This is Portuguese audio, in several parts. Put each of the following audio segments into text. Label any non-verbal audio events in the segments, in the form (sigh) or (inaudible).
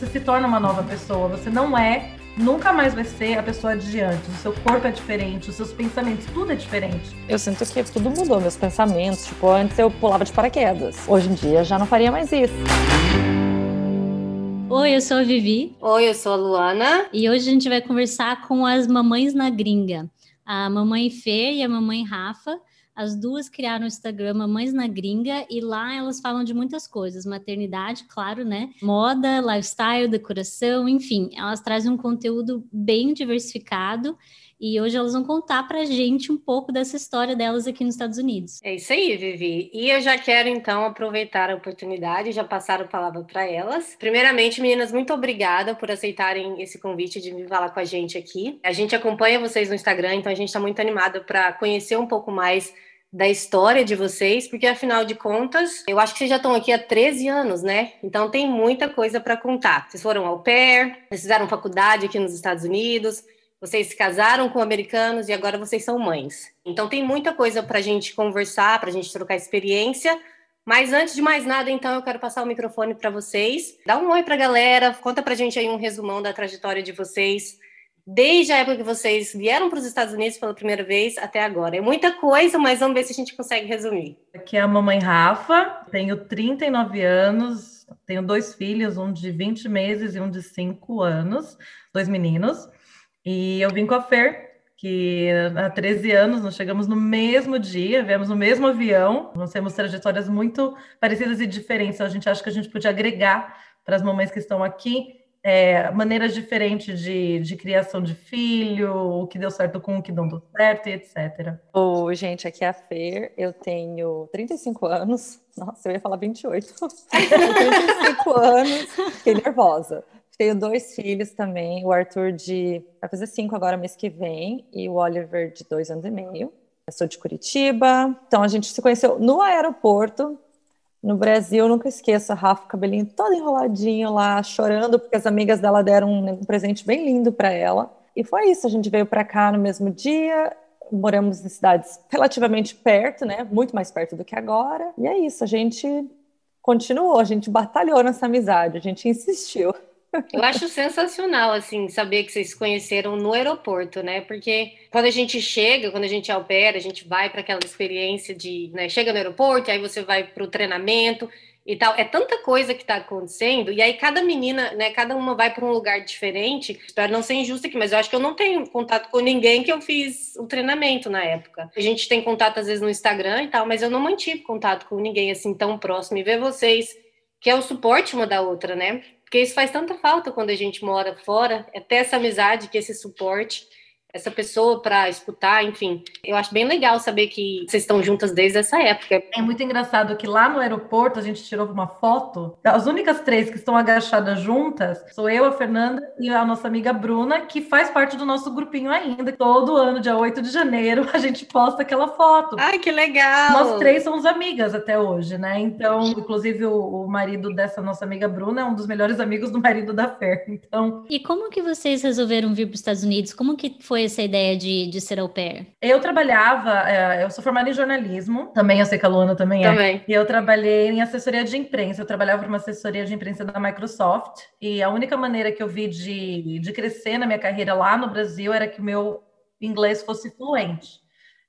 você se torna uma nova pessoa. Você não é, nunca mais vai ser a pessoa de antes. O seu corpo é diferente, os seus pensamentos, tudo é diferente. Eu sinto que tudo mudou, meus pensamentos. Tipo, antes eu pulava de paraquedas. Hoje em dia já não faria mais isso. Oi, eu sou a Vivi. Oi, eu sou a Luana. E hoje a gente vai conversar com as mamães na gringa. A mamãe Fê e a mamãe Rafa. As duas criaram o Instagram Mamães na Gringa e lá elas falam de muitas coisas, maternidade, claro, né? Moda, lifestyle, decoração, enfim, elas trazem um conteúdo bem diversificado e hoje elas vão contar pra gente um pouco dessa história delas aqui nos Estados Unidos. É isso aí, Vivi. E eu já quero então aproveitar a oportunidade já passar a palavra para elas. Primeiramente, meninas, muito obrigada por aceitarem esse convite de vir falar com a gente aqui. A gente acompanha vocês no Instagram, então a gente está muito animado para conhecer um pouco mais da história de vocês, porque afinal de contas, eu acho que vocês já estão aqui há 13 anos, né? Então tem muita coisa para contar. Vocês foram ao pair, vocês fizeram faculdade aqui nos Estados Unidos, vocês se casaram com americanos e agora vocês são mães. Então tem muita coisa para a gente conversar, para a gente trocar experiência. Mas antes de mais nada, então, eu quero passar o microfone para vocês. Dá um oi para a galera, conta para a gente aí um resumão da trajetória de vocês desde a época que vocês vieram para os Estados Unidos pela primeira vez até agora. É muita coisa, mas vamos ver se a gente consegue resumir. Aqui é a mamãe Rafa, tenho 39 anos, tenho dois filhos, um de 20 meses e um de 5 anos, dois meninos. E eu vim com a Fer, que há 13 anos nós chegamos no mesmo dia, viemos no mesmo avião, nós temos trajetórias muito parecidas e diferentes, então a gente acha que a gente podia agregar para as mamães que estão aqui é, maneiras diferentes de, de criação de filho, o que deu certo com o que não deu certo e etc. Oi, gente, aqui é a Fer, eu tenho 35 anos, nossa, eu ia falar 28, eu tenho 35 anos, fiquei nervosa. Tenho dois filhos também, o Arthur de, vai fazer cinco agora mês que vem, e o Oliver de dois anos e meio. Eu sou de Curitiba, então a gente se conheceu no aeroporto, no Brasil, nunca esqueço a Rafa, cabelinho todo enroladinho lá, chorando, porque as amigas dela deram um, um presente bem lindo para ela. E foi isso, a gente veio para cá no mesmo dia, moramos em cidades relativamente perto, né? Muito mais perto do que agora. E é isso, a gente continuou, a gente batalhou nessa amizade, a gente insistiu. Eu acho sensacional, assim, saber que vocês se conheceram no aeroporto, né? Porque quando a gente chega, quando a gente opera, a gente vai para aquela experiência de, né, chega no aeroporto, aí você vai para o treinamento e tal. É tanta coisa que está acontecendo, e aí cada menina, né, cada uma vai para um lugar diferente. Espero não ser injusta aqui, mas eu acho que eu não tenho contato com ninguém que eu fiz o treinamento na época. A gente tem contato às vezes no Instagram e tal, mas eu não mantive contato com ninguém assim tão próximo. E ver vocês, que é o suporte uma da outra, né? Porque isso faz tanta falta quando a gente mora fora, é ter essa amizade, que esse suporte essa pessoa para escutar, enfim. Eu acho bem legal saber que vocês estão juntas desde essa época. É muito engraçado que lá no aeroporto a gente tirou uma foto. As únicas três que estão agachadas juntas sou eu, a Fernanda e a nossa amiga Bruna, que faz parte do nosso grupinho ainda. Todo ano, dia 8 de janeiro, a gente posta aquela foto. Ai, que legal! Nós três somos amigas até hoje, né? Então, inclusive, o, o marido dessa nossa amiga Bruna é um dos melhores amigos do marido da Fer. Então. E como que vocês resolveram vir para os Estados Unidos? Como que foi foi essa ideia de, de ser au pair? Eu trabalhava, é, eu sou formada em jornalismo, também eu sei que a Luana também é. Também. E eu trabalhei em assessoria de imprensa, eu trabalhava para uma assessoria de imprensa da Microsoft, e a única maneira que eu vi de, de crescer na minha carreira lá no Brasil era que o meu inglês fosse fluente.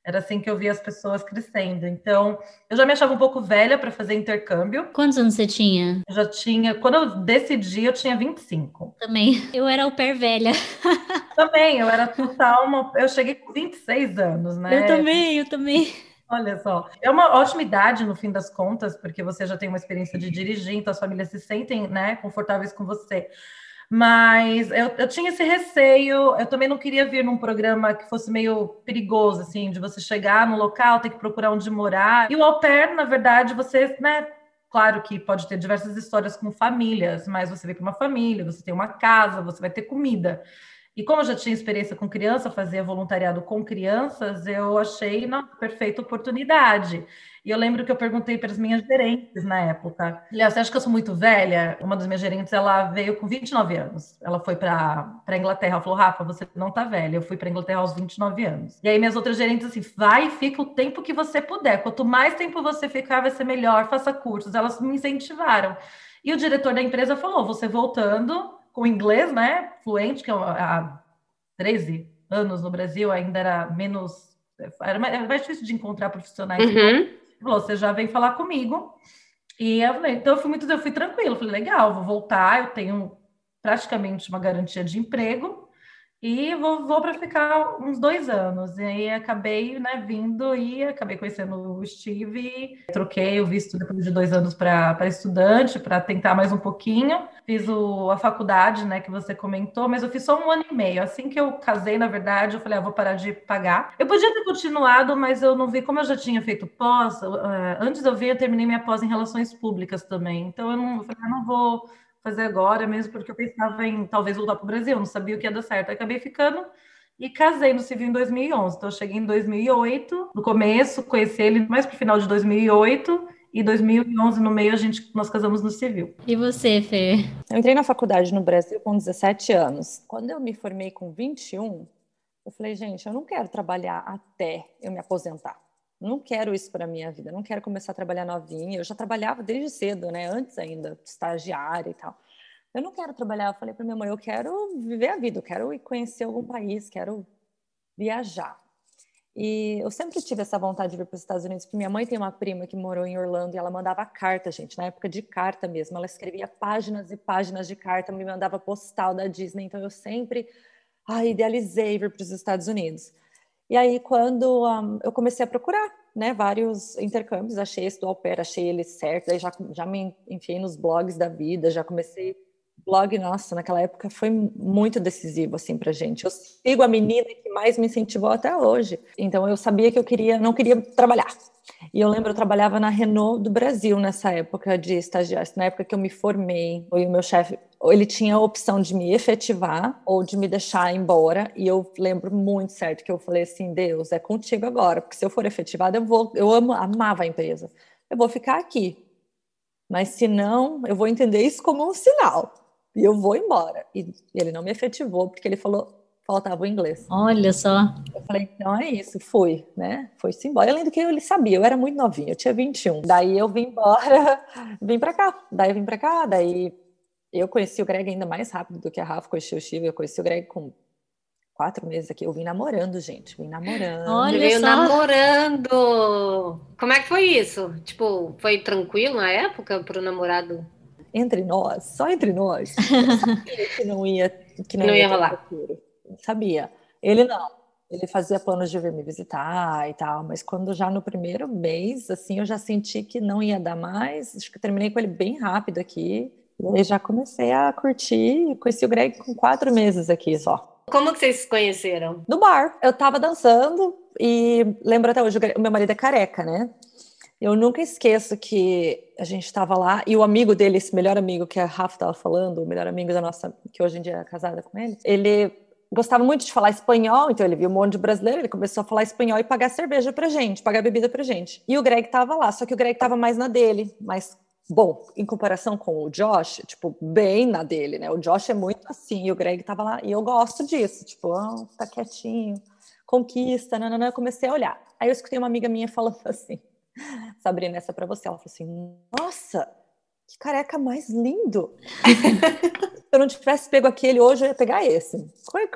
Era assim que eu via as pessoas crescendo. Então, eu já me achava um pouco velha para fazer intercâmbio. Quantos anos você tinha? Eu já tinha. Quando eu decidi, eu tinha 25. Também. (laughs) Eu era o pé velha. (laughs) também, eu era total. Uma... Eu cheguei com 26 anos, né? Eu também, eu também. Olha só, é uma ótima idade no fim das contas, porque você já tem uma experiência de dirigir, então as famílias se sentem né, confortáveis com você. Mas eu, eu tinha esse receio, eu também não queria vir num programa que fosse meio perigoso, assim, de você chegar no local, ter que procurar onde morar. E o au pair, na verdade, você, né, Claro que pode ter diversas histórias com famílias, mas você vem para uma família, você tem uma casa, você vai ter comida. E como eu já tinha experiência com criança, fazia voluntariado com crianças, eu achei uma perfeita oportunidade. E eu lembro que eu perguntei para as minhas gerentes na época: você acha que eu sou muito velha? Uma das minhas gerentes, ela veio com 29 anos. Ela foi para a Inglaterra. Ela falou: Rafa, você não está velha. Eu fui para a Inglaterra aos 29 anos. E aí minhas outras gerentes, assim, vai e fica o tempo que você puder. Quanto mais tempo você ficar, vai ser melhor. Faça cursos. Elas me incentivaram. E o diretor da empresa falou: você voltando com inglês, né? Fluente, que é há 13 anos no Brasil ainda era menos. Era mais, difícil de encontrar profissionais. Uhum. Falou: você já vem falar comigo. E eu falei, então eu fui muito, eu fui tranquilo, falei, legal, vou voltar, eu tenho praticamente uma garantia de emprego. E vou, vou para ficar uns dois anos. E aí acabei né, vindo e acabei conhecendo o Steve. Troquei o visto depois de dois anos para estudante, para tentar mais um pouquinho. Fiz o, a faculdade, né, que você comentou, mas eu fiz só um ano e meio. Assim que eu casei, na verdade, eu falei, ah, vou parar de pagar. Eu podia ter continuado, mas eu não vi, como eu já tinha feito pós, uh, antes eu vi, eu terminei minha pós em relações públicas também. Então eu não eu falei, ah, não vou fazer agora, mesmo porque eu pensava em talvez voltar para o Brasil, não sabia o que ia dar certo. Aí acabei ficando e casei no civil em 2011. Então, eu cheguei em 2008, no começo, conheci ele mais para o final de 2008 e 2011 no meio a gente nós casamos no civil. E você, Fê? Eu entrei na faculdade no Brasil com 17 anos. Quando eu me formei com 21, eu falei, gente, eu não quero trabalhar até eu me aposentar. Não quero isso para minha vida, não quero começar a trabalhar novinha. Eu já trabalhava desde cedo, né? Antes ainda, estagiária e tal. Eu não quero trabalhar. Eu falei para minha mãe, eu quero viver a vida, eu quero ir conhecer algum país, quero viajar. E eu sempre tive essa vontade de vir para os Estados Unidos, porque minha mãe tem uma prima que morou em Orlando e ela mandava carta, gente, na época de carta mesmo. Ela escrevia páginas e páginas de carta, me mandava postal da Disney. Então eu sempre ah, idealizei vir para os Estados Unidos. E aí, quando um, eu comecei a procurar né, vários intercâmbios, achei esse do au pair, achei ele certo, aí já, já me enfiei nos blogs da vida, já comecei blog, nossa, naquela época foi muito decisivo assim pra gente. Eu sigo a menina que mais me incentivou até hoje. Então eu sabia que eu queria, não queria trabalhar. E eu lembro, eu trabalhava na Renault do Brasil nessa época de estagiário, na época que eu me formei. E o meu chefe, ele tinha a opção de me efetivar ou de me deixar embora. E eu lembro muito certo que eu falei assim: Deus, é contigo agora, porque se eu for efetivada, eu vou. Eu amo, amava a empresa. Eu vou ficar aqui. Mas se não, eu vou entender isso como um sinal. E eu vou embora. E ele não me efetivou, porque ele falou: faltava o inglês. Olha só. Eu falei, então é isso, fui, né? Foi-se embora. Além do que ele sabia, eu era muito novinha, eu tinha 21. Daí eu vim embora, (laughs) vim para cá. Daí eu vim para cá, daí eu conheci o Greg ainda mais rápido do que a Rafa conheceu o Steve. Eu conheci o Greg com quatro meses aqui. Eu vim namorando, gente. Vim namorando. Olha veio só. namorando. Como é que foi isso? Tipo, foi tranquilo na época pro namorado? Entre nós, só entre nós. Eu (laughs) sabia que não ia, que não, não ia, ia rolar. Futuro sabia. Ele não. Ele fazia planos de vir me visitar e tal, mas quando já no primeiro mês, assim, eu já senti que não ia dar mais. Acho que terminei com ele bem rápido aqui. E aí já comecei a curtir. Conheci o Greg com quatro meses aqui só. Como que vocês se conheceram? No bar. Eu tava dançando e lembro até hoje, o meu marido é careca, né? Eu nunca esqueço que a gente estava lá e o amigo dele, esse melhor amigo que a Rafa estava falando, o melhor amigo da nossa, que hoje em dia é casada com ele, ele gostava muito de falar espanhol, então ele viu um monte de brasileiro, ele começou a falar espanhol e pagar cerveja pra gente, pagar bebida pra gente. E o Greg tava lá, só que o Greg tava mais na dele, mas bom, em comparação com o Josh, tipo, bem na dele, né? O Josh é muito assim, e o Greg tava lá, e eu gosto disso, tipo, oh, tá quietinho, conquista, nananã, eu comecei a olhar. Aí eu escutei uma amiga minha (laughs) falando assim, Sabrina, essa é pra você. Ela falou assim, nossa, que careca mais lindo. (laughs) Se eu não tivesse pego aquele hoje, eu ia pegar esse.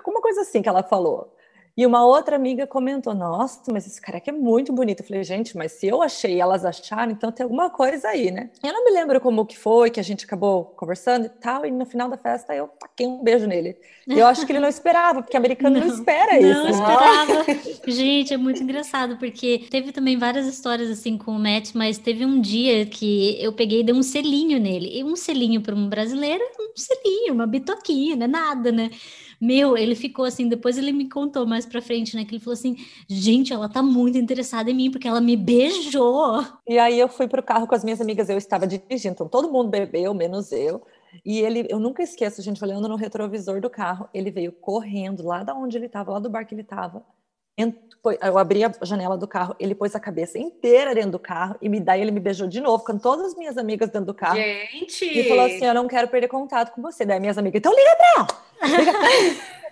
Uma coisa assim que ela falou. E uma outra amiga comentou: Nossa, mas esse careca é muito bonito. Eu falei: Gente, mas se eu achei e elas acharam, então tem alguma coisa aí, né? Eu não me lembro como que foi, que a gente acabou conversando e tal. E no final da festa eu taquei um beijo nele. E eu acho que ele não esperava, porque americano não, (laughs) não espera isso. Não esperava. (laughs) gente, é muito engraçado, porque teve também várias histórias assim com o Matt, mas teve um dia que eu peguei e dei um selinho nele. E um selinho para um brasileiro, um selinho, uma bitoquinha, não é nada, né? Meu, ele ficou assim, depois ele me contou mais pra frente, né? Que ele falou assim: gente, ela tá muito interessada em mim, porque ela me beijou. E aí eu fui pro carro com as minhas amigas, eu estava dirigindo, então todo mundo bebeu, menos eu. E ele, eu nunca esqueço, gente olhando no retrovisor do carro, ele veio correndo lá da onde ele estava, lá do bar que ele estava. Eu abri a janela do carro, ele pôs a cabeça inteira dentro do carro e me daí ele me beijou de novo, com todas as minhas amigas dentro do carro. Gente! E falou assim: Eu não quero perder contato com você. Daí minhas amigas, então liga pra ela! (laughs) Pra ela,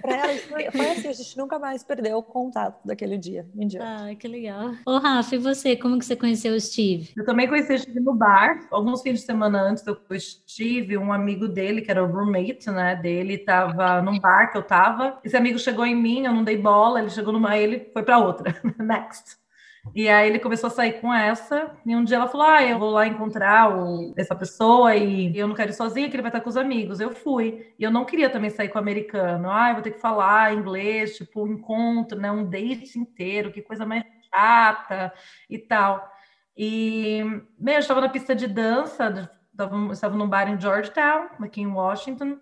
foi, foi assim, a gente nunca mais perdeu o contato daquele dia em diante. Ah, que legal. Ô, Rafa, e você, como que você conheceu o Steve? Eu também conheci o Steve no bar. Alguns fins de semana antes eu conheci o Steve, um amigo dele, que era o roommate, né, dele, tava num bar que eu tava. Esse amigo chegou em mim, eu não dei bola, ele chegou numa, ele foi para outra. (laughs) Next. E aí ele começou a sair com essa, e um dia ela falou: Ah, eu vou lá encontrar o, essa pessoa e eu não quero ir sozinha, que ele vai estar com os amigos. Eu fui. E eu não queria também sair com o americano. Ah, eu vou ter que falar inglês, tipo, um encontro, né? Um date inteiro, que coisa mais chata e tal. E meu, eu estava na pista de dança, estava, num bar em Georgetown, aqui em Washington.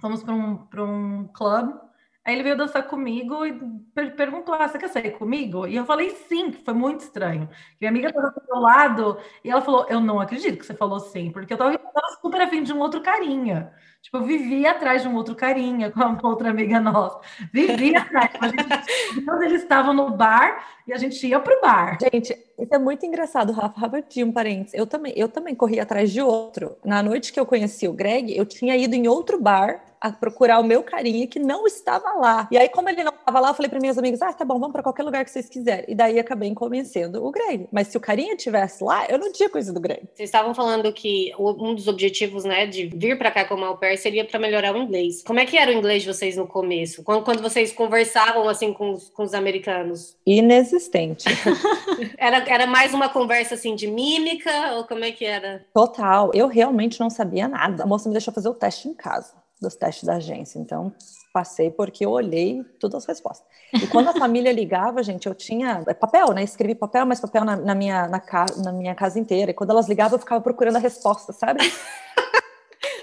Fomos para um, um clube Aí ele veio dançar comigo e per perguntou: ah, você quer sair comigo? E eu falei sim, que foi muito estranho. Minha amiga estava do meu lado e ela falou: Eu não acredito que você falou sim, porque eu estava super afim de um outro carinha. Tipo, eu vivia atrás de um outro carinha (laughs) com uma outra amiga nossa. Vivia atrás. A gente, quando eles estavam no bar e a gente ia pro bar. Gente, isso é muito engraçado, Rafa. Rapidinho, um parênteses. Eu também, eu também corri atrás de outro. Na noite que eu conheci o Greg, eu tinha ido em outro bar a procurar o meu carinha que não estava lá. E aí, como ele não estava lá, eu falei para minhas amigas: ah, tá bom, vamos para qualquer lugar que vocês quiserem. E daí acabei convencendo o Greg. Mas se o carinha tivesse lá, eu não tinha coisa do Greg. Vocês estavam falando que um dos objetivos, né, de vir para cá como au pair seria para melhorar o inglês. Como é que era o inglês de vocês no começo? Quando, quando vocês conversavam assim com os, com os americanos? Inexistente. (laughs) era, era mais uma conversa assim de mímica ou como é que era? Total. Eu realmente não sabia nada. A moça me deixou fazer o teste em casa dos testes da agência. Então, passei porque eu olhei todas as respostas. E quando a (laughs) família ligava, gente, eu tinha é papel, né? Escrevi papel, mas papel na, na minha, na, na, minha casa inteira. E quando elas ligavam, eu ficava procurando a resposta, sabe? (laughs)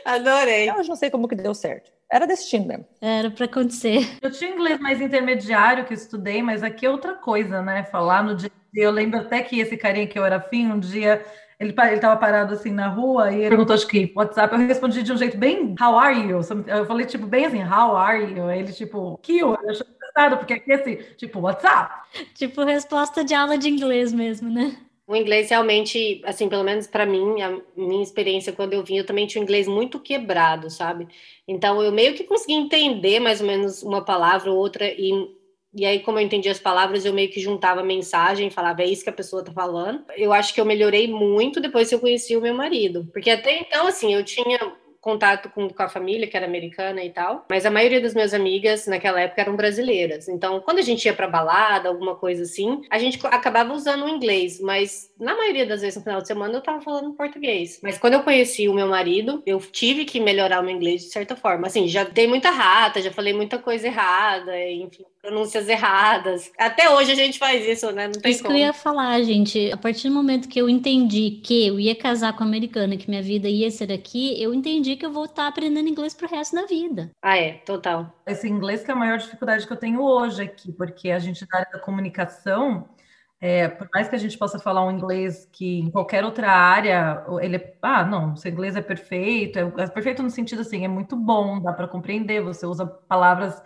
Adorei. Eu não sei como que deu certo. Era destino mesmo. Era para acontecer. Eu tinha inglês mais intermediário que eu estudei, mas aqui é outra coisa, né? Falar no dia. Eu lembro até que esse carinha que eu era afim, um dia ele estava parado assim na rua e ele perguntou, acho que WhatsApp. Eu respondi de um jeito bem, how are you? Eu falei, tipo, bem assim, how are you? Ele, tipo, kill. Eu achei engraçado, porque aqui assim, tipo, WhatsApp. Tipo, resposta de aula de inglês mesmo, né? O inglês realmente, assim, pelo menos para mim, a minha experiência quando eu vim, eu também tinha um inglês muito quebrado, sabe? Então eu meio que consegui entender mais ou menos uma palavra ou outra e e aí, como eu entendi as palavras, eu meio que juntava a mensagem, falava, é isso que a pessoa tá falando. Eu acho que eu melhorei muito depois que eu conheci o meu marido. Porque até então, assim, eu tinha contato com, com a família, que era americana e tal, mas a maioria das minhas amigas naquela época eram brasileiras. Então, quando a gente ia para balada, alguma coisa assim, a gente acabava usando o inglês, mas na maioria das vezes no final de semana eu tava falando português. Mas quando eu conheci o meu marido, eu tive que melhorar o meu inglês de certa forma. Assim, já dei muita rata, já falei muita coisa errada, enfim, pronúncias erradas. Até hoje a gente faz isso, né? Não tem isso como. que eu ia falar, gente. A partir do momento que eu entendi que eu ia casar com a americana, que minha vida ia ser aqui, eu entendi que eu vou estar aprendendo inglês pro resto da vida. Ah, é, total. Esse inglês que é a maior dificuldade que eu tenho hoje aqui, porque a gente na área da comunicação, é, por mais que a gente possa falar um inglês que em qualquer outra área, ele é, ah, não, seu inglês é perfeito, é, é perfeito no sentido assim, é muito bom, dá para compreender, você usa palavras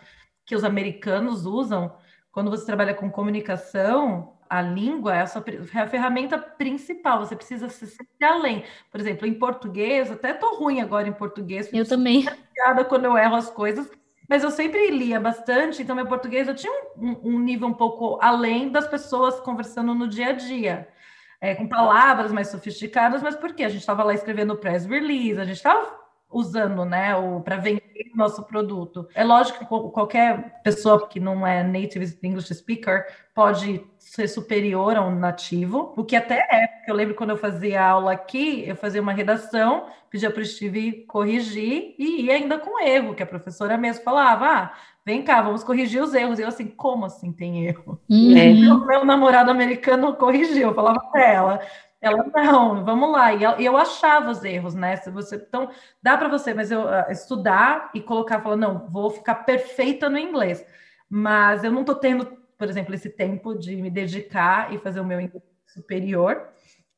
que os americanos usam, quando você trabalha com comunicação, a língua é a, sua, é a ferramenta principal, você precisa se sempre além. Por exemplo, em português, até tô ruim agora em português. Eu também. Piada quando eu erro as coisas, mas eu sempre lia bastante, então meu português eu tinha um, um nível um pouco além das pessoas conversando no dia a dia. É, com palavras mais sofisticadas, mas por quê? A gente estava lá escrevendo press release, a gente estava usando, né, para vender o nosso produto. É lógico que qualquer pessoa que não é native English speaker pode ser superior a um nativo, o que até é, porque eu lembro quando eu fazia aula aqui, eu fazia uma redação, pedia para o Steve corrigir e ia ainda com erro, que a professora mesmo falava, ah, vem cá, vamos corrigir os erros. E eu assim, como assim tem erro? Uhum. Meu, (laughs) meu namorado americano corrigiu, eu falava para ela, ela, não, vamos lá. E eu, achava os erros, né? Se você, então, dá para você, mas eu uh, estudar e colocar, falar, não, vou ficar perfeita no inglês. Mas eu não estou tendo, por exemplo, esse tempo de me dedicar e fazer o meu inglês superior.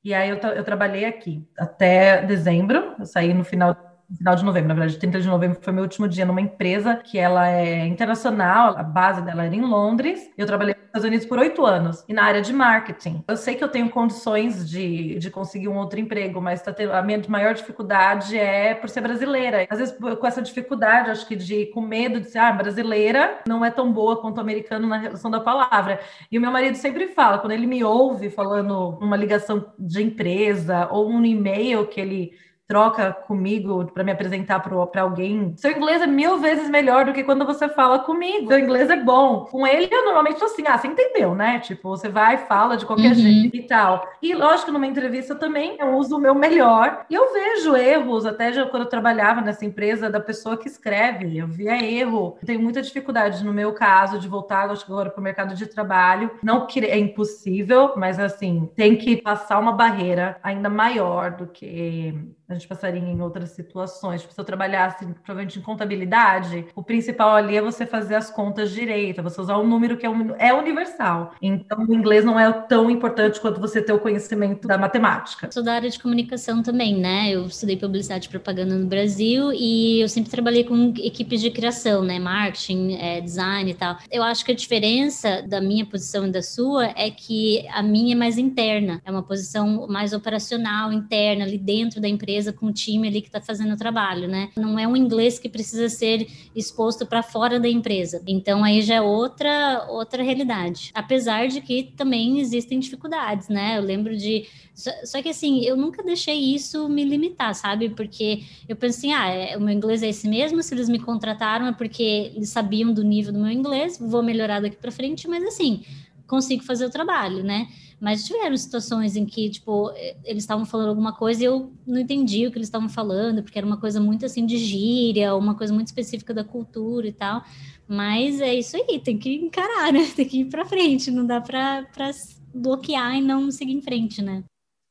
E aí eu, eu trabalhei aqui até dezembro, eu saí no final final de novembro, na verdade, 30 de novembro foi meu último dia numa empresa que ela é internacional, a base dela era em Londres. Eu trabalhei nos Estados Unidos por oito anos e na área de marketing. Eu sei que eu tenho condições de, de conseguir um outro emprego, mas tá tendo, a minha maior dificuldade é por ser brasileira. Às vezes, com essa dificuldade, acho que de com medo de ser ah, brasileira, não é tão boa quanto americano na relação da palavra. E o meu marido sempre fala, quando ele me ouve falando uma ligação de empresa ou um e-mail que ele troca comigo para me apresentar para alguém, seu inglês é mil vezes melhor do que quando você fala comigo. Seu inglês é bom. Com ele, eu normalmente sou assim, ah, você entendeu, né? Tipo, você vai, fala de qualquer uhum. jeito e tal. E lógico, numa entrevista também eu uso o meu melhor. E eu vejo erros, até já quando eu trabalhava nessa empresa, da pessoa que escreve. Eu via erro. Eu tenho muita dificuldade, no meu caso, de voltar acho que agora para o mercado de trabalho. Não que é impossível, mas assim, tem que passar uma barreira ainda maior do que a gente passaria em outras situações. Tipo, se eu trabalhasse provavelmente em contabilidade, o principal ali é você fazer as contas direito, você usar um número que é, um, é universal. Então, o inglês não é tão importante quanto você ter o conhecimento da matemática. Sou da área de comunicação também, né? Eu estudei publicidade e propaganda no Brasil e eu sempre trabalhei com equipes de criação, né? Marketing, é, design e tal. Eu acho que a diferença da minha posição e da sua é que a minha é mais interna, é uma posição mais operacional, interna, ali dentro da empresa com o time ali que está fazendo o trabalho, né? Não é um inglês que precisa ser exposto para fora da empresa. Então aí já é outra outra realidade. Apesar de que também existem dificuldades, né? Eu lembro de só, só, que assim, eu nunca deixei isso me limitar, sabe? Porque eu pensei, assim, ah, é, o meu inglês é esse mesmo, se eles me contrataram é porque eles sabiam do nível do meu inglês, vou melhorar daqui para frente, mas assim, consigo fazer o trabalho, né? Mas tiveram situações em que, tipo, eles estavam falando alguma coisa e eu não entendi o que eles estavam falando, porque era uma coisa muito assim de gíria, uma coisa muito específica da cultura e tal. Mas é isso aí, tem que encarar, (laughs) né? Tem que ir para frente, não dá para bloquear e não seguir em frente, né?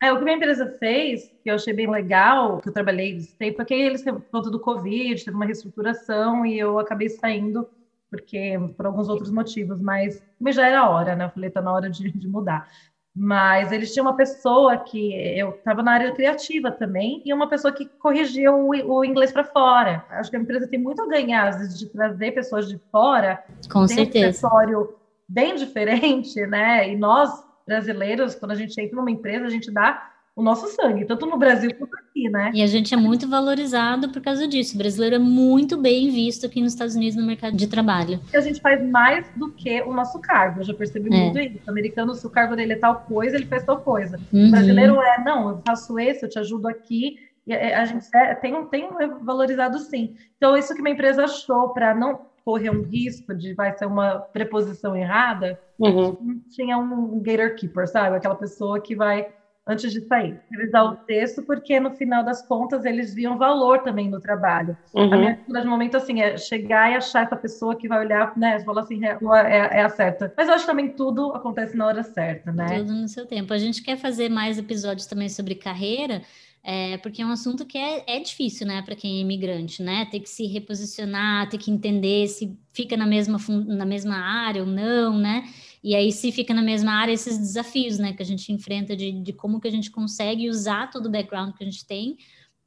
É, o que minha empresa fez, que eu achei bem legal, que eu trabalhei esse tempo, porque eles, por conta do Covid, teve uma reestruturação e eu acabei saindo porque por alguns outros motivos, mas, mas já era hora, né? Eu falei, tá na hora de, de mudar. Mas eles tinham uma pessoa que eu estava na área criativa também e uma pessoa que corrigia o, o inglês para fora. Acho que a empresa tem muito a ganhar, às vezes, de trazer pessoas de fora. Com tem certeza. um repertório bem diferente, né? E nós, brasileiros, quando a gente entra numa empresa, a gente dá o nosso sangue, tanto no Brasil quanto aqui, né? E a gente é muito valorizado por causa disso. O brasileiro é muito bem visto aqui nos Estados Unidos no mercado de trabalho. A gente faz mais do que o nosso cargo. Eu já percebi é. muito isso. O americano, se o cargo dele é tal coisa, ele faz tal coisa. Uhum. O brasileiro é, não, eu faço esse, eu te ajudo aqui. E a gente é, tem, tem valorizado sim. Então, isso que minha empresa achou para não correr um risco de vai ser uma preposição errada, uhum. tinha um gatekeeper, sabe? Aquela pessoa que vai antes de sair. Revisar o texto, porque no final das contas eles viam valor também no trabalho. Uhum. A minha dificuldade no momento assim é chegar e achar essa pessoa que vai olhar, né, falar assim, é, é, é a certa. Mas eu acho que também tudo acontece na hora certa, né? Tudo no seu tempo. A gente quer fazer mais episódios também sobre carreira. É, porque é um assunto que é, é difícil, né, para quem é imigrante, né? Ter que se reposicionar, ter que entender se fica na mesma, na mesma área ou não, né? E aí, se fica na mesma área, esses desafios, né, que a gente enfrenta de, de como que a gente consegue usar todo o background que a gente tem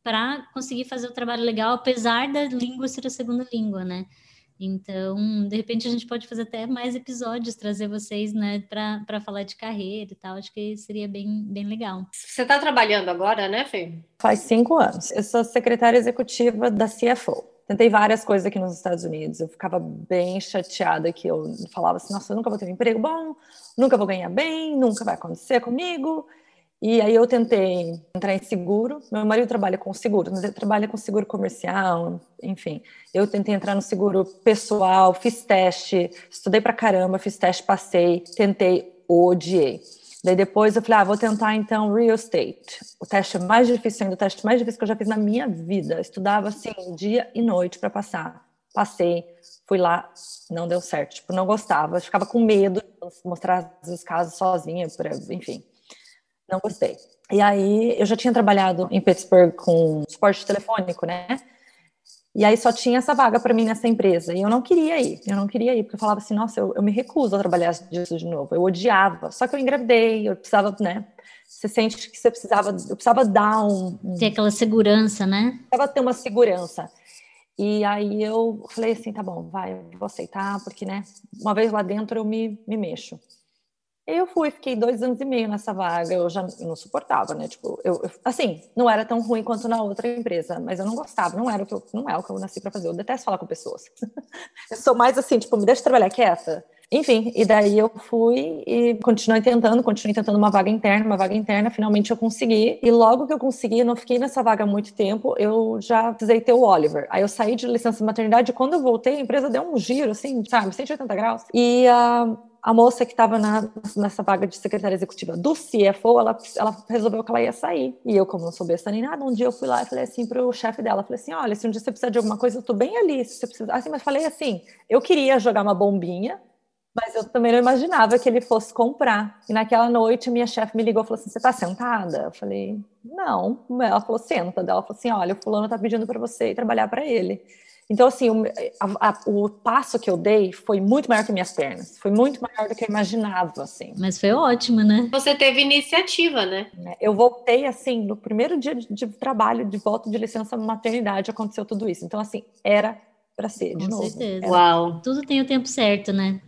para conseguir fazer o trabalho legal, apesar da língua ser a segunda língua, né? Então, de repente, a gente pode fazer até mais episódios, trazer vocês, né, para falar de carreira e tal. Acho que seria bem, bem legal. Você está trabalhando agora, né, Fê? Faz cinco anos. Eu sou secretária executiva da CFO. Tentei várias coisas aqui nos Estados Unidos. Eu ficava bem chateada que eu falava assim: nossa, eu nunca vou ter um emprego bom, nunca vou ganhar bem, nunca vai acontecer comigo. E aí eu tentei entrar em seguro. Meu marido trabalha com seguro, mas ele trabalha com seguro comercial, enfim. Eu tentei entrar no seguro pessoal, fiz teste, estudei pra caramba, fiz teste, passei, tentei, odiei. Daí depois eu falei, ah, vou tentar então real estate. O teste mais difícil ainda, o teste mais difícil que eu já fiz na minha vida. Estudava assim, dia e noite para passar. Passei, fui lá, não deu certo. Tipo, não gostava, ficava com medo de mostrar os casos sozinha, enfim. Não gostei. E aí eu já tinha trabalhado em Pittsburgh com suporte telefônico, né? E aí só tinha essa vaga para mim nessa empresa. E eu não queria ir, eu não queria ir, porque eu falava assim, nossa, eu, eu me recuso a trabalhar disso de novo. Eu odiava. Só que eu engravidei, eu precisava, né, você sente que você precisava, eu precisava dar um, um ter aquela segurança, né? Precisava ter uma segurança. E aí eu falei assim, tá bom, vai, vou aceitar, porque, né, uma vez lá dentro eu me, me mexo. Eu fui, fiquei dois anos e meio nessa vaga, eu já não suportava, né, tipo, eu, eu, assim, não era tão ruim quanto na outra empresa, mas eu não gostava, não era o que eu, não é o que eu nasci para fazer, eu detesto falar com pessoas. (laughs) eu sou mais assim, tipo, me deixa trabalhar quieta, enfim, e daí eu fui e continuei tentando, continuei tentando uma vaga interna, uma vaga interna, finalmente eu consegui. E logo que eu consegui, não fiquei nessa vaga há muito tempo, eu já precisei ter o Oliver. Aí eu saí de licença maternidade, e quando eu voltei, a empresa deu um giro, assim, sabe, 180 graus. E uh, a moça que estava nessa vaga de secretária executiva do CFO, ela, ela resolveu que ela ia sair. E eu, como não sou besta nem nada, um dia eu fui lá e falei assim pro chefe dela, falei assim, olha, se um dia você precisar de alguma coisa, eu tô bem ali, se você precisa... Assim, mas falei assim, eu queria jogar uma bombinha, mas eu também não imaginava que ele fosse comprar. E naquela noite, minha chefe me ligou e falou assim: Você está sentada? Eu falei: Não. Ela falou: Senta. Ela falou assim: Olha, o fulano está pedindo para você ir trabalhar para ele. Então, assim, o, a, a, o, passo que eu dei foi muito maior que minhas pernas. Foi muito maior do que eu imaginava, assim. Mas foi ótimo, né? Você teve iniciativa, né? É, eu voltei, assim, no primeiro dia de, de trabalho, de volta de licença maternidade, aconteceu tudo isso. Então, assim, era para ser, de Com novo. certeza. Era... Uau! Tudo tem o tempo certo, né?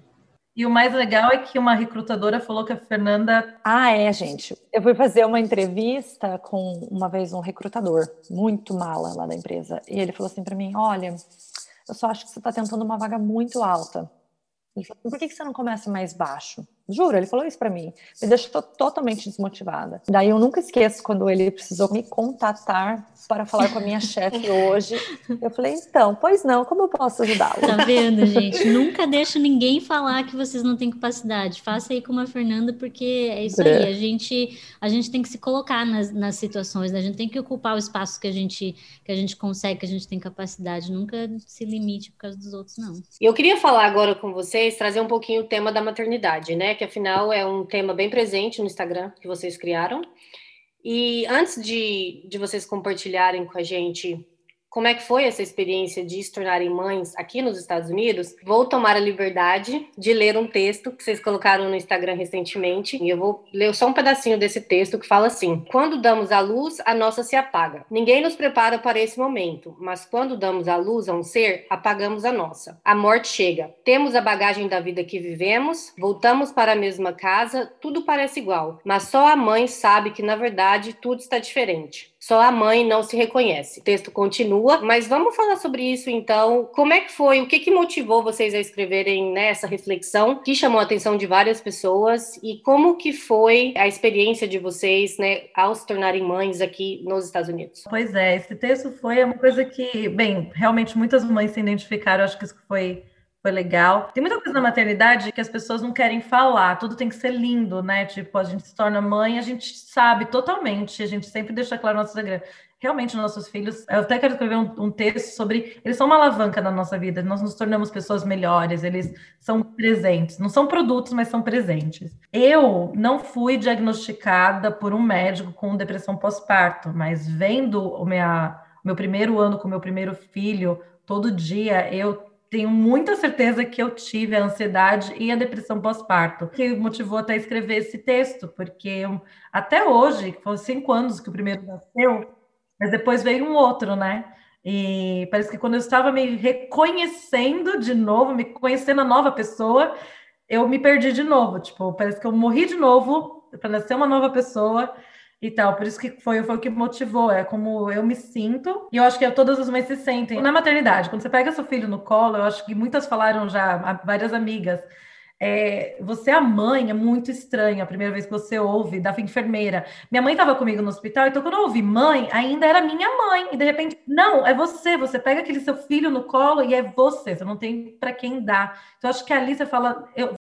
E o mais legal é que uma recrutadora falou que a Fernanda. Ah, é, gente. Eu fui fazer uma entrevista com uma vez um recrutador, muito mala lá da empresa. E ele falou assim para mim: Olha, eu só acho que você está tentando uma vaga muito alta. Ele falou: Por que você não começa mais baixo? Juro, ele falou isso para mim. Me deixou totalmente desmotivada. Daí eu nunca esqueço quando ele precisou me contatar para falar com a minha chefe (laughs) hoje. Eu falei, então, pois não, como eu posso ajudá-lo? Tá vendo, (laughs) gente? nunca deixa ninguém falar que vocês não têm capacidade. Faça aí como a Fernanda, porque é isso é. aí. A gente, a gente tem que se colocar nas, nas situações, né? A gente tem que ocupar o espaço que a gente, que a gente consegue, que a gente tem capacidade. Nunca se limite por causa dos outros, não. Eu queria falar agora com vocês, trazer um pouquinho o tema da maternidade, né? Que afinal é um tema bem presente no Instagram que vocês criaram. E antes de, de vocês compartilharem com a gente como é que foi essa experiência de se tornarem mães aqui nos Estados Unidos, vou tomar a liberdade de ler um texto que vocês colocaram no Instagram recentemente. E eu vou ler só um pedacinho desse texto que fala assim: Quando damos a luz, a nossa se apaga. Ninguém nos prepara para esse momento, mas quando damos a luz a um ser, apagamos a nossa. A morte chega. Temos a bagagem da vida que vivemos, voltamos para a mesma casa, tudo parece igual, mas só a mãe sabe que na verdade tudo está diferente. Só a mãe não se reconhece. O texto continua, mas vamos falar sobre isso então. Como é que foi? O que, que motivou vocês a escreverem nessa reflexão que chamou a atenção de várias pessoas e como que foi a experiência de vocês, né, ao se tornarem mães aqui nos Estados Unidos? Pois é, esse texto foi uma coisa que, bem, realmente muitas mães se identificaram. Acho que isso foi foi legal. Tem muita coisa na maternidade que as pessoas não querem falar, tudo tem que ser lindo, né? Tipo, a gente se torna mãe, a gente sabe totalmente, a gente sempre deixa claro no nosso Instagram. Realmente, nossos filhos, eu até quero escrever um, um, texto sobre. Eles são uma alavanca na nossa vida, nós nos tornamos pessoas melhores, eles são presentes, não são produtos, mas são presentes. Eu não fui diagnosticada por um médico com depressão pós-parto, mas vendo o minha, meu primeiro ano com meu primeiro filho, todo dia eu tenho muita certeza que eu tive a ansiedade e a depressão pós-parto, que motivou até escrever esse texto, porque até hoje, foram cinco anos que o primeiro nasceu, mas depois veio um outro, né? E parece que quando eu estava me reconhecendo de novo, me conhecendo a nova pessoa, eu me perdi de novo. Tipo, parece que eu morri de novo para nascer uma nova pessoa e tal. Por isso que foi, foi o que motivou, é como eu me sinto, e eu acho que todas as mães se sentem. Na maternidade, quando você pega seu filho no colo, eu acho que muitas falaram já, várias amigas, é, você é a mãe é muito estranha a primeira vez que você ouve da enfermeira. Minha mãe estava comigo no hospital, então quando eu ouvi mãe, ainda era minha mãe. E de repente, não, é você. Você pega aquele seu filho no colo e é você. Você não tem para quem dar. Então acho que ali você fala, eu,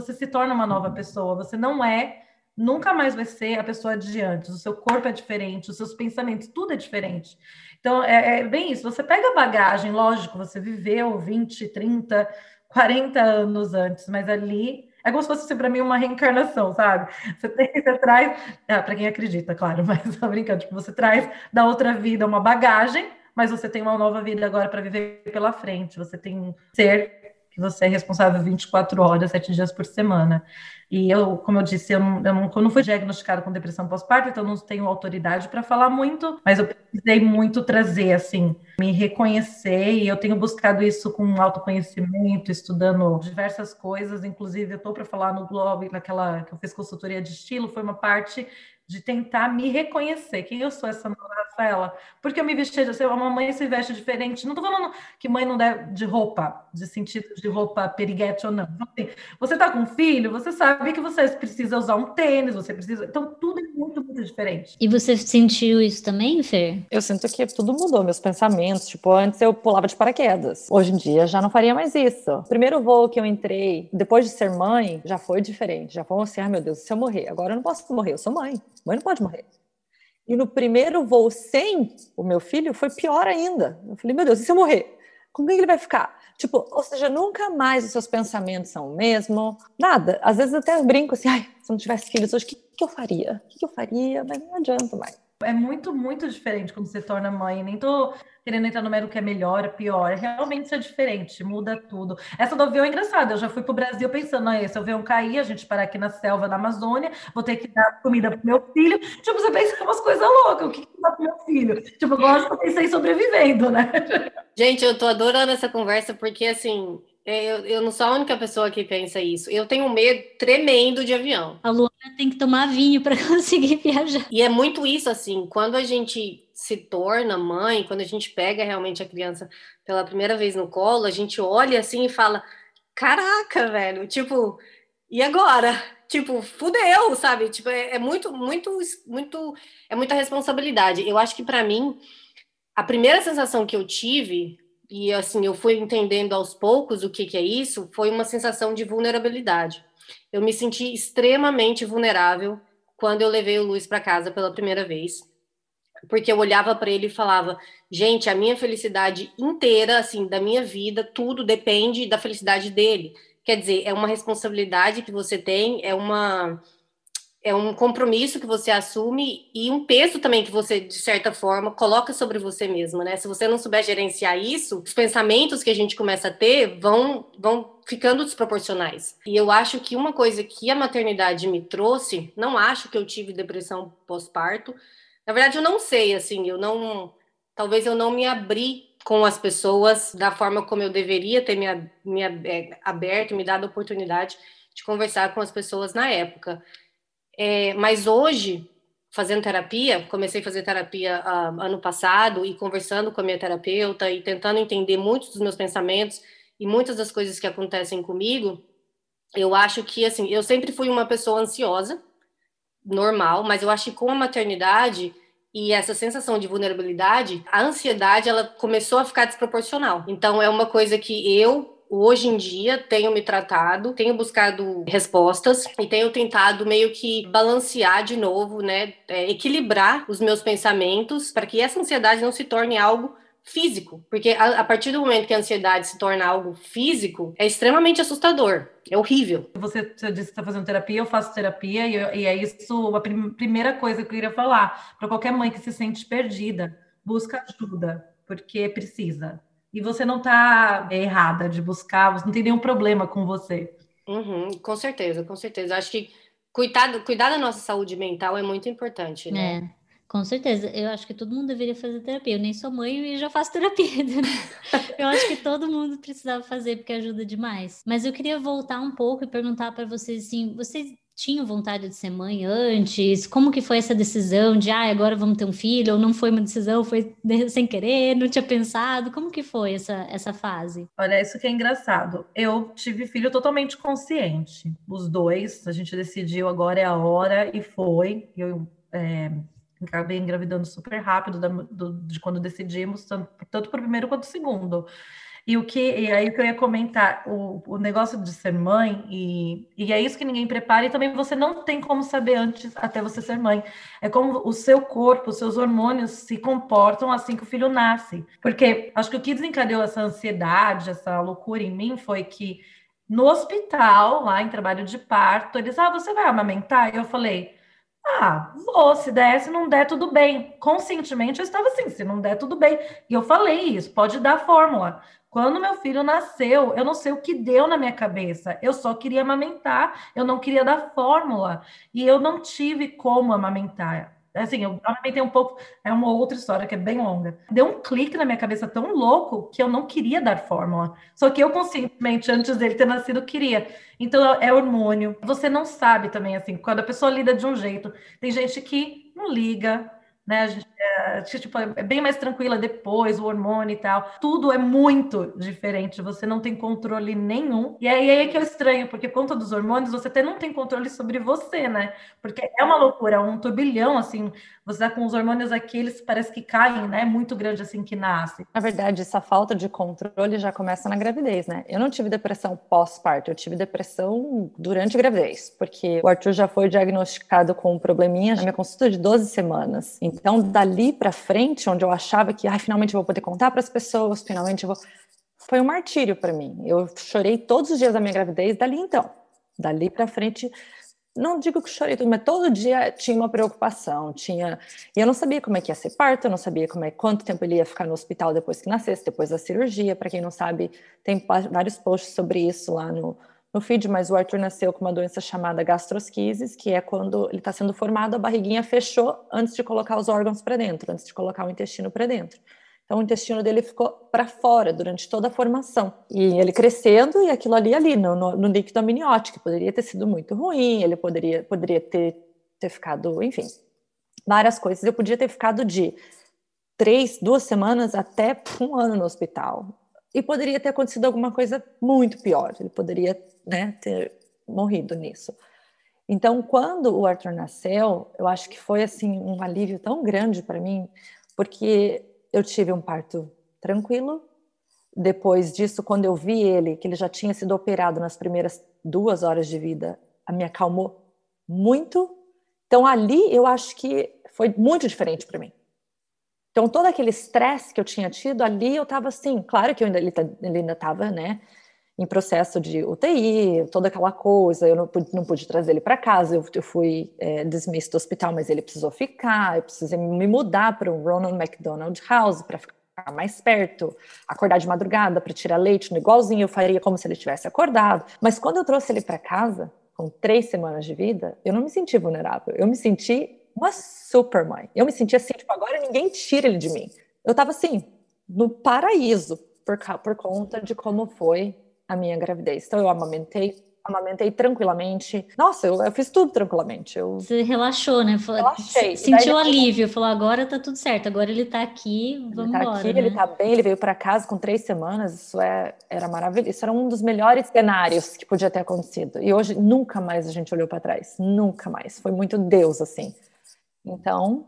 você se torna uma nova pessoa. Você não é, nunca mais vai ser a pessoa de antes. O seu corpo é diferente, os seus pensamentos, tudo é diferente. Então, é, é bem isso. Você pega a bagagem, lógico, você viveu 20, 30, 40 anos antes, mas ali É como se fosse para mim uma reencarnação, sabe? Você, (laughs) tem, você traz, ah, para quem acredita, claro, (laughs) mas tô brincando, tipo, você traz da outra vida uma bagagem, mas você tem uma nova vida agora para viver pela frente. Você tem um ser que você é responsável 24 horas, 7 dias por semana. E eu, como eu disse, eu não, eu não, eu não fui diagnosticada com depressão pós-parto, então não tenho autoridade para falar muito, mas eu precisei muito trazer, assim, me reconhecer, e eu tenho buscado isso com autoconhecimento, estudando diversas coisas, inclusive eu estou para falar no Globo, naquela que eu fiz consultoria de estilo, foi uma parte de tentar me reconhecer. Quem eu sou, essa Rafaela? Porque eu me vesti de a mamãe se veste diferente. Não estou falando que mãe não deve de roupa, de sentido de roupa periguete ou não. Assim, você está com um filho, você sabe que você precisa usar um tênis, você precisa. Então, tudo é muito, muito diferente. E você sentiu isso também, Fer? Eu sinto que tudo mudou, meus pensamentos. Tipo, antes eu pulava de paraquedas. Hoje em dia já não faria mais isso. O primeiro voo que eu entrei, depois de ser mãe, já foi diferente. Já foi assim, ah, meu Deus, se eu morrer, agora eu não posso morrer, eu sou mãe. Mãe não pode morrer. E no primeiro voo sem o meu filho foi pior ainda. Eu falei, meu Deus, e se eu morrer? Com quem ele vai ficar? Tipo, ou seja, nunca mais os seus pensamentos são o mesmo, nada. Às vezes até brinco assim, ai, se eu não tivesse filhos hoje, o que, que eu faria? O que, que eu faria? Mas não adianta mais. É muito, muito diferente quando você torna mãe. Nem tô querendo entrar no mero que é melhor, é pior. Realmente é diferente, muda tudo. Essa do avião é engraçada. Eu já fui para o Brasil pensando, ah, se o avião cair, a gente parar aqui na selva, na Amazônia, vou ter que dar comida pro meu filho. Tipo, você pensa umas coisas loucas. O que, que dá pro meu filho? Tipo, eu pensei sobrevivendo, né? Gente, eu tô adorando essa conversa porque, assim, é, eu, eu, não sou a única pessoa que pensa isso. Eu tenho um medo tremendo de avião. A Luana tem que tomar vinho para (laughs) conseguir viajar. E é muito isso, assim, quando a gente se torna mãe, quando a gente pega realmente a criança pela primeira vez no colo, a gente olha assim e fala: caraca, velho, tipo, e agora? Tipo, fudeu, sabe? Tipo, é, é muito, muito, muito, é muita responsabilidade. Eu acho que para mim, a primeira sensação que eu tive, e assim, eu fui entendendo aos poucos o que, que é isso, foi uma sensação de vulnerabilidade. Eu me senti extremamente vulnerável quando eu levei o Luiz para casa pela primeira vez porque eu olhava para ele e falava: gente, a minha felicidade inteira, assim, da minha vida, tudo depende da felicidade dele. Quer dizer, é uma responsabilidade que você tem, é uma é um compromisso que você assume e um peso também que você, de certa forma, coloca sobre você mesmo, né? Se você não souber gerenciar isso, os pensamentos que a gente começa a ter vão, vão ficando desproporcionais. E eu acho que uma coisa que a maternidade me trouxe, não acho que eu tive depressão pós-parto, na verdade, eu não sei, assim, eu não. Talvez eu não me abri com as pessoas da forma como eu deveria ter me, me é, aberto, me dado a oportunidade de conversar com as pessoas na época. É, mas hoje, fazendo terapia, comecei a fazer terapia uh, ano passado e conversando com a minha terapeuta e tentando entender muitos dos meus pensamentos e muitas das coisas que acontecem comigo, eu acho que, assim, eu sempre fui uma pessoa ansiosa, normal, mas eu acho que com a maternidade e essa sensação de vulnerabilidade, a ansiedade ela começou a ficar desproporcional. Então é uma coisa que eu hoje em dia tenho me tratado, tenho buscado respostas e tenho tentado meio que balancear de novo, né, é, equilibrar os meus pensamentos para que essa ansiedade não se torne algo físico, porque a, a, partir do momento que a ansiedade se torna algo físico, é extremamente assustador, é horrível. Você, você disse que está fazendo terapia, eu faço terapia, e, e é isso a prim, primeira coisa que eu queria falar para qualquer mãe que se sente perdida, busca ajuda, porque precisa. E você não está errada de buscar, você não tem nenhum problema com você. Uhum, com certeza, com certeza. Acho que cuidar, cuidar da nossa saúde mental é muito importante, né? É. Com certeza, eu acho que todo mundo deveria fazer terapia. Eu nem sou mãe e já faço terapia. (laughs) Né? eu acho que todo mundo precisava fazer porque ajuda demais. Mas eu queria voltar um pouco e perguntar para vocês assim, vocês tinham vontade de ser mãe antes? Como que foi essa decisão de, ah, agora vamos ter um filho? Ou não foi uma decisão, foi (laughs) sem querer, não tinha pensado? Como que foi essa, essa fase? Olha, isso que é engraçado. Eu tive filho totalmente consciente. Os dois, a gente decidiu agora é a hora e foi. Eu é, acabei engravidando super rápido da, do, de quando decidimos, tanto, tanto para o primeiro quanto o segundo. E o que e aí que eu ia comentar, o, o negócio de ser mãe, e, e é isso que ninguém prepara, e também você não tem como saber antes até você ser mãe. É como o seu corpo, os seus hormônios se comportam assim que o filho nasce. Porque acho que o que desencadeou essa ansiedade, essa loucura em mim foi que No hospital, lá em trabalho de parto, eles, ah, você vai amamentar? E eu falei, ah, vou, se der, se não der, tudo bem. Conscientemente eu estava assim, se não der, tudo bem. E eu falei isso, pode dar fórmula. Quando meu filho nasceu, eu não sei o que deu na minha cabeça. Eu só queria amamentar, eu não queria dar fórmula. E eu não tive como amamentar. Assim, eu amamentei um pouco, é uma outra história que é bem longa. Deu um clique na minha cabeça tão louco que eu não queria dar fórmula. Só que eu conscientemente, antes dele ter nascido, queria. Então é hormônio. Você não sabe também, assim, quando a pessoa lida de um jeito. Tem gente que não liga, né? A gente é, tipo, é bem mais tranquila depois, o hormônio e tal. Tudo é muito diferente, você não tem controle nenhum. E aí, é que é estranho, porque conta dos hormônios, você até não tem controle sobre você, né? Porque é uma loucura, é um turbilhão, assim, você tá com os hormônios aqui, eles parece que caem, né? Muito grande assim que nasce. Na verdade, essa falta de controle já começa na gravidez, né? Eu não tive depressão pós-parto, eu tive depressão durante a gravidez, porque o Arthur já foi diagnosticado com um probleminha na minha consulta de 12 semanas. Então, dali para frente, onde eu achava que, ai, finalmente eu vou poder contar para as pessoas, finalmente eu vou. Foi um martírio para mim. Eu chorei todos os dias da minha gravidez, dali então. Dali para frente, não digo que chorei tudo, mas todo dia tinha uma preocupação, tinha, e eu não sabia como é que ia ser parto, eu não sabia como é quanto tempo ele ia ficar no hospital depois que nascesse, depois da cirurgia. Para quem não sabe, tem vários posts sobre isso lá no, no feed, mas o Arthur nasceu com uma doença chamada gastrosquises, que é quando ele está sendo formado, a barriguinha fechou antes de colocar os órgãos para dentro, antes de colocar o intestino para dentro. Então, o intestino dele ficou para fora durante toda a formação. E ele crescendo e aquilo ali, ali no, no, no líquido amniótico, poderia ter sido muito ruim, ele poderia, poderia ter, ter ficado, enfim, várias coisas. Eu podia ter ficado de três, duas semanas até um ano no hospital. E poderia ter acontecido alguma coisa muito pior. Ele poderia né, ter morrido nisso. Então, quando o Arthur nasceu, eu acho que foi assim um alívio tão grande para mim, porque eu tive um parto tranquilo. Depois disso, quando eu vi ele, que ele já tinha sido operado nas primeiras duas horas de vida, a me acalmou muito. Então, ali eu acho que foi muito diferente para mim. Então, todo aquele estresse que eu tinha tido ali, eu estava assim, claro que eu ainda, ele, tá, ele ainda estava, né, em processo de UTI, toda aquela coisa, eu não pude, não pude trazer ele para casa, eu, eu fui é, do hospital, mas ele precisou ficar, eu precisei me mudar para o Ronald McDonald House para ficar mais perto, acordar de madrugada para tirar leite, igualzinho eu faria como se ele tivesse acordado. Mas quando eu trouxe ele para casa, com três semanas de vida, eu não me senti vulnerável, eu me senti uma super mãe. Eu me senti assim, tipo, agora ninguém tira ele de mim. Eu estava assim, no paraíso, por, por conta de como foi a minha gravidez. Então eu amamentei, amamentei tranquilamente. Nossa, eu, eu fiz tudo tranquilamente. Eu... Você relaxou, né? Falou, Relaxei. Sentiu daí, alívio, falou, agora tá tudo certo, agora ele tá aqui, vamos ele tá embora. Aqui, né? Ele tá bem, ele veio para casa com três semanas, isso é, era maravilhoso. Isso era um dos melhores cenários que podia ter acontecido. E hoje nunca mais a gente olhou para trás, nunca mais. Foi muito Deus, assim. Então,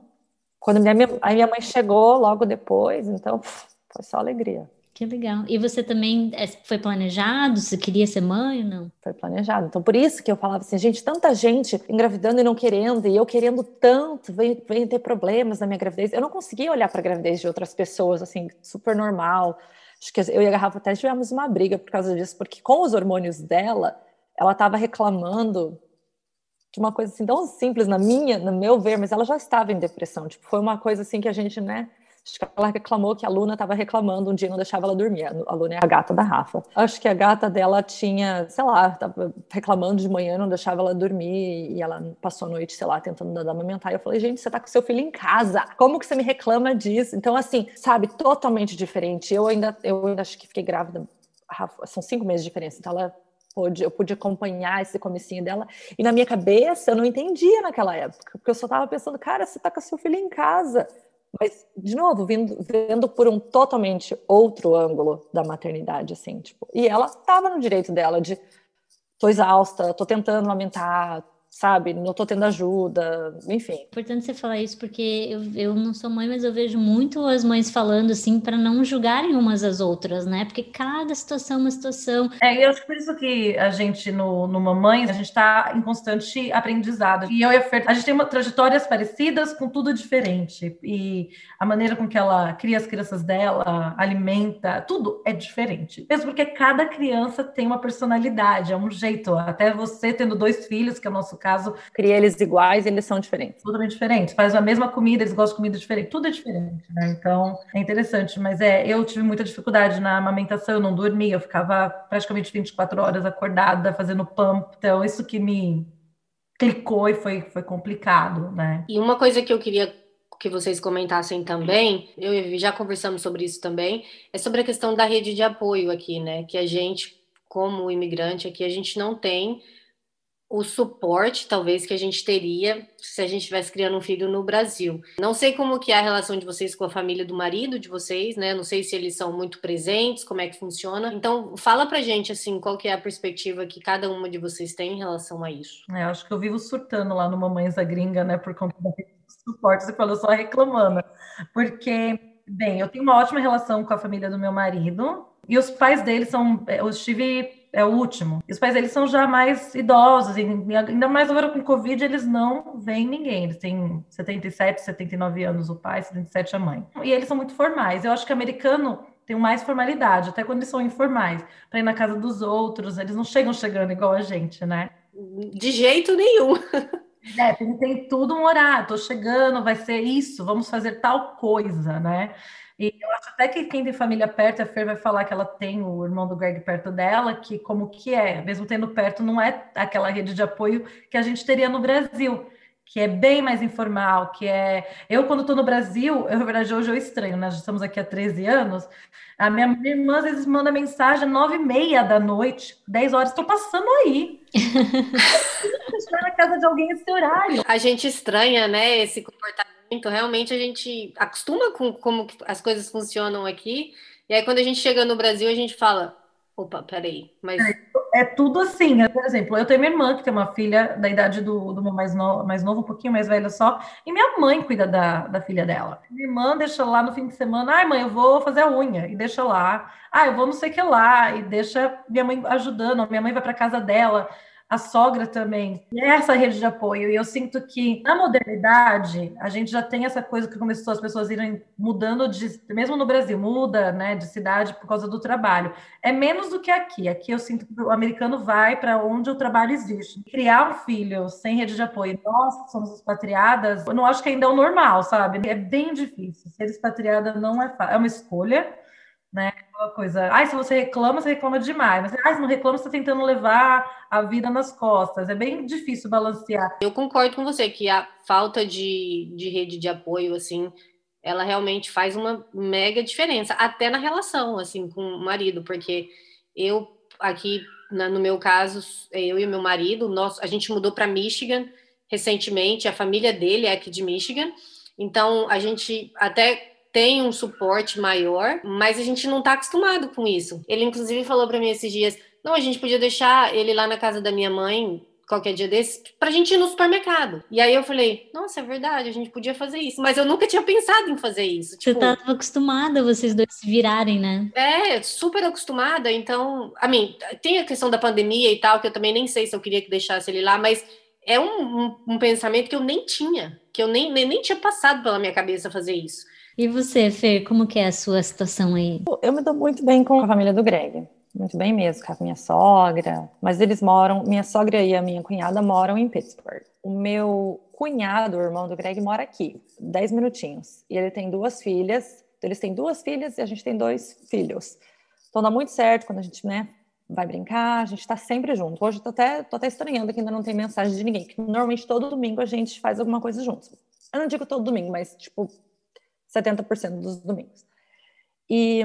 quando minha, a minha mãe chegou logo depois, então foi só alegria. Que legal. E você também é, foi planejado? Você queria ser mãe ou não? Foi planejado. Então, por isso que eu falava assim, gente, tanta gente engravidando e não querendo, e eu querendo tanto, vem, vem ter problemas na minha gravidez. Eu não conseguia olhar para a gravidez de outras pessoas, assim, super normal. Acho que eu e a Garrafa até tivemos uma briga por causa disso, porque com os hormônios dela, ela estava reclamando de uma coisa assim tão simples na minha, no meu ver, mas ela já estava em depressão. Tipo, foi uma coisa assim que a gente, né, ela reclamou que a Luna estava reclamando um dia não deixava ela dormir. A Luna é a gata da Rafa. Acho que a gata dela tinha, sei lá, estava reclamando de manhã, não deixava ela dormir e ela passou a noite, sei lá, tentando dar amamentar. E eu falei, gente, você tá com seu filho em casa. Como que você me reclama disso? Então, assim, sabe, totalmente diferente. Eu ainda, eu ainda acho que fiquei grávida. Rafa, são cinco meses de diferença. Então, ela pôde, eu pude acompanhar esse comecinho dela. E na minha cabeça, eu não entendia naquela época, porque eu só estava pensando, cara, você tá com seu filho em casa. Mas, de novo, vindo, vendo por um totalmente outro ângulo da maternidade, assim, tipo, e ela estava no direito dela de tô exausta, tô tentando amamentar, sabe? Não tô tendo ajuda, enfim. É importante você falar isso porque eu, eu não sou mãe, mas eu vejo muito as mães falando assim para não julgarem umas às outras, né? Porque cada situação é uma situação. É, eu acho que por isso que a gente no, no Mamães, a gente está em constante aprendizado. E eu e a Fer, a gente tem uma, trajetórias parecidas com tudo diferente. E a maneira com que ela cria as crianças dela, alimenta, tudo é diferente. Mesmo porque cada criança tem uma personalidade, é um jeito. Até você tendo dois filhos, que é o nosso caso. Cria eles iguais, eles são diferentes. Totalmente diferentes. Faz a mesma comida, eles gostam de comida diferente. Tudo é diferente, né? Então, é interessante. Mas é, eu tive muita dificuldade na amamentação, eu não dormia, eu ficava praticamente 24 horas acordada, fazendo pump. Então, isso que me clicou e foi, foi complicado, né? E uma coisa que eu queria que vocês comentassem também, eu já conversamos sobre isso também, é sobre a questão da rede de apoio aqui, né? Que a gente, como imigrante aqui, a gente não tem o suporte, talvez, que a gente teria se a gente estivesse criando um filho no Brasil. Não sei como que é a relação de vocês com a família do marido de vocês, né? Não sei se eles são muito presentes, como é que funciona. Então, fala pra gente, assim, qual que é a perspectiva que cada uma de vocês tem em relação a isso. É, acho que eu vivo surtando lá no Mamães da Gringa, né? Por conta da suporte, você falou só reclamando. Porque, bem, eu tenho uma ótima relação com a família do meu marido, e os pais dele são... Eu estive é o último. E os pais eles são já mais idosos, e ainda mais agora com Covid, eles não veem ninguém. Eles têm 77, 79 anos o pai, 77 a mãe. E eles são muito formais. Eu acho que americano tem mais formalidade, até quando eles são informais, para ir na casa dos outros, eles não chegam chegando igual a gente, né? De jeito nenhum. É, tem, tem tudo um horário, tô chegando, vai ser isso, vamos fazer tal coisa, né? E eu acho até que quem tem família perto, a Fer vai falar que ela tem o irmão do Greg perto dela, que como que é, mesmo tendo perto, não é aquela rede de apoio que a gente teria no Brasil, que é bem mais informal, que é... Eu, quando estou no Brasil, eu, (laughs) na verdade, hoje eu estranho, nós né? estamos aqui há 13 anos, a minha, minha irmã às vezes manda mensagem às 9 e meia da noite, 10 horas, estou passando aí. Estou (laughs) na casa de alguém esse horário. A gente estranha, né, esse comportamento então, realmente a gente acostuma com como as coisas funcionam aqui, e aí quando a gente chega no Brasil, a gente fala, opa, peraí, mas... É, é tudo assim, né? por exemplo, eu tenho minha irmã, que tem uma filha da idade do, do meu mais, no, mais novo, um pouquinho mais velha só, e minha mãe cuida da, da filha dela. Minha irmã deixa lá no fim de semana, ai mãe, eu vou fazer a unha, e deixa lá. Ah, eu vou não sei o que lá, e deixa minha mãe ajudando, minha mãe vai para casa dela, a sogra também, essa rede de apoio. E eu sinto que na modernidade a gente já tem essa coisa que começou as pessoas irem mudando de, mesmo no Brasil, muda, né, de cidade por causa do trabalho. É menos do que aqui. Aqui eu sinto que o americano vai para onde o trabalho existe. Criar um filho sem rede de apoio, nós somos expatriadas, eu não acho que ainda é o normal, sabe? É bem difícil. Ser expatriada não é fácil, é uma escolha né? Aquela coisa, ai, se você reclama, você reclama demais. Mas, ai, se não reclama, você está tentando levar a vida nas costas. É bem difícil balancear. Eu concordo com você que a falta de, de rede de apoio, assim, ela realmente faz uma mega diferença, até na relação, assim, com o marido, porque eu, aqui, no meu caso, eu e meu marido, nós, a gente mudou para Michigan recentemente, a família dele é aqui de Michigan, então a gente até tem um suporte maior, mas a gente não está acostumado com isso. Ele, inclusive, falou para mim esses dias: não, a gente podia deixar ele lá na casa da minha mãe qualquer dia desse, pra gente ir no supermercado. E aí eu falei, nossa, é verdade, a gente podia fazer isso. Mas eu nunca tinha pensado em fazer isso. Tipo, Você estava acostumada vocês dois se virarem, né? É, super acostumada. Então, a mim, tem a questão da pandemia e tal, que eu também nem sei se eu queria que deixasse ele lá, mas é um, um, um pensamento que eu nem tinha, que eu nem, nem, nem tinha passado pela minha cabeça fazer isso. E você, Fer, como que é a sua situação aí? Eu me dou muito bem com a família do Greg. Muito bem mesmo, com a minha sogra. Mas eles moram, minha sogra e a minha cunhada moram em Pittsburgh. O meu cunhado, o irmão do Greg, mora aqui, 10 minutinhos. E ele tem duas filhas. Então, eles têm duas filhas e a gente tem dois filhos. Então dá muito certo quando a gente, né, vai brincar, a gente está sempre junto. Hoje tô até, tô até estranhando que ainda não tem mensagem de ninguém, que normalmente todo domingo a gente faz alguma coisa juntos. Eu não digo todo domingo, mas tipo 70% dos domingos. E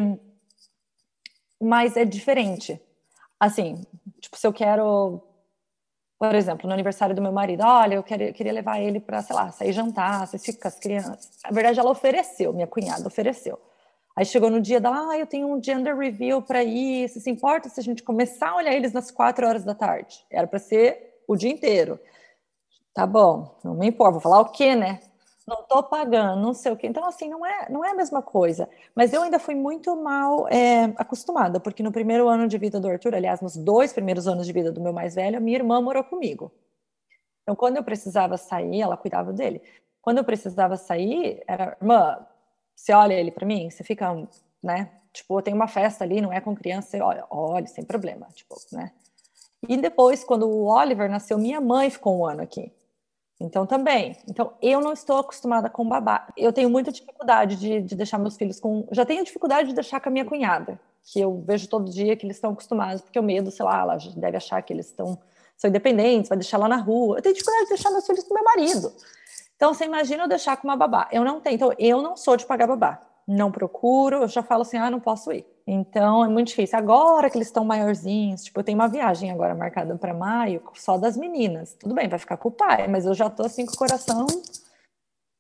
mas é diferente. Assim, tipo, se eu quero, por exemplo, no aniversário do meu marido, olha, eu queria, queria levar ele para, sei lá, sair jantar, vocês ficam com as crianças. Na verdade, ela ofereceu, minha cunhada ofereceu. Aí chegou no dia da, ah, eu tenho um gender review para ir, se se importa se a gente começar a olhar eles nas quatro horas da tarde? Era para ser o dia inteiro. Tá bom, não me importa, vou falar o quê, né? Não tô pagando, não sei o quê. Então, assim, não é, não é a mesma coisa. Mas eu ainda fui muito mal é, acostumada, porque no primeiro ano de vida do Arthur, aliás, nos dois primeiros anos de vida do meu mais velho, a minha irmã morou comigo. Então, quando eu precisava sair, ela cuidava dele. Quando eu precisava sair, era, irmã, você olha ele para mim, você fica, né? Tipo, tem uma festa ali, não é com criança, você olha, olha, sem problema, tipo, né? E depois, quando o Oliver nasceu, minha mãe ficou um ano aqui. Então, também. Então, eu não estou acostumada com babá. Eu tenho muita dificuldade de, de deixar meus filhos com. Já tenho dificuldade de deixar com a minha cunhada, que eu vejo todo dia que eles estão acostumados, porque o medo, sei lá, ela deve achar que eles estão são independentes, vai deixar lá na rua. Eu tenho dificuldade de deixar meus filhos com meu marido. Então, você imagina eu deixar com uma babá. Eu não tenho. Então, eu não sou de pagar babá. Não procuro, eu já falo assim, ah, não posso ir. Então, é muito difícil. Agora que eles estão maiorzinhos, tipo, eu tenho uma viagem agora marcada para maio, só das meninas. Tudo bem, vai ficar com o pai, mas eu já tô assim com o coração.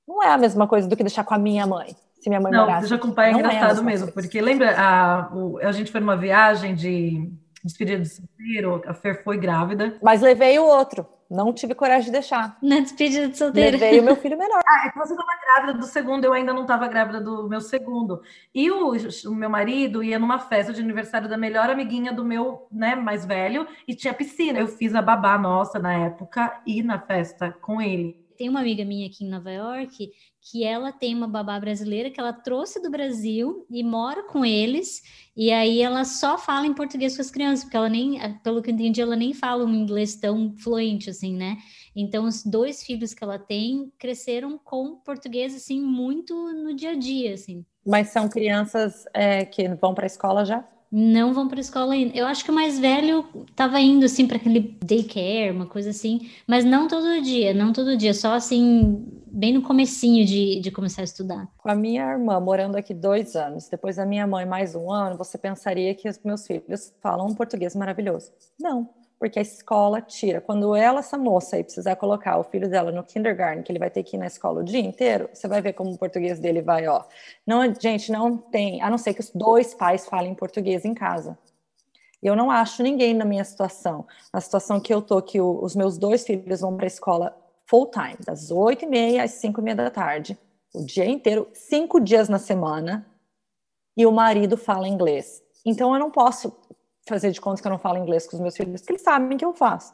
Não é a mesma coisa do que deixar com a minha mãe. Se minha mãe não, morasse. deixar com o pai é engraçado é mesmo, coisa. porque lembra, a, o, a gente foi numa viagem de despedida de solteiro, a Fer foi grávida. Mas levei o outro. Não tive coragem de deixar. Na despedida de solteiro. Levei o meu filho menor. (laughs) Ah, é que você estava grávida do segundo, eu ainda não estava grávida do meu segundo. E o, o, meu marido ia numa festa de aniversário da melhor amiguinha do meu, né, mais velho, e tinha piscina. Eu fiz a babá nossa na época e na festa com ele. Tem uma amiga minha aqui em Nova York que ela tem uma babá brasileira que ela trouxe do Brasil e mora com eles, e aí ela só fala em português com as crianças, porque ela nem, pelo que eu entendi, ela nem fala um inglês tão fluente assim, né? Então, os dois filhos que ela tem cresceram com português, assim, muito no dia a dia, assim. Mas são crianças é, que vão para a escola já? Não vão para a escola ainda. Eu acho que o mais velho estava indo assim para aquele daycare, uma coisa assim, mas não todo dia, não todo dia, só assim bem no comecinho de, de começar a estudar. Com a minha irmã morando aqui dois anos, depois da minha mãe mais um ano, você pensaria que os meus filhos falam um português maravilhoso. Não porque a escola tira. Quando ela, essa moça aí, precisar colocar o filho dela no kindergarten, que ele vai ter que ir na escola o dia inteiro, você vai ver como o português dele vai, ó. Não, gente, não tem, a não ser que os dois pais falem português em casa. Eu não acho ninguém na minha situação, na situação que eu tô, que o, os meus dois filhos vão para a escola full time, das oito e meia às cinco e meia da tarde, o dia inteiro, cinco dias na semana, e o marido fala inglês. Então eu não posso fazer de conta que eu não falo inglês com os meus filhos, porque eles sabem que eu faço.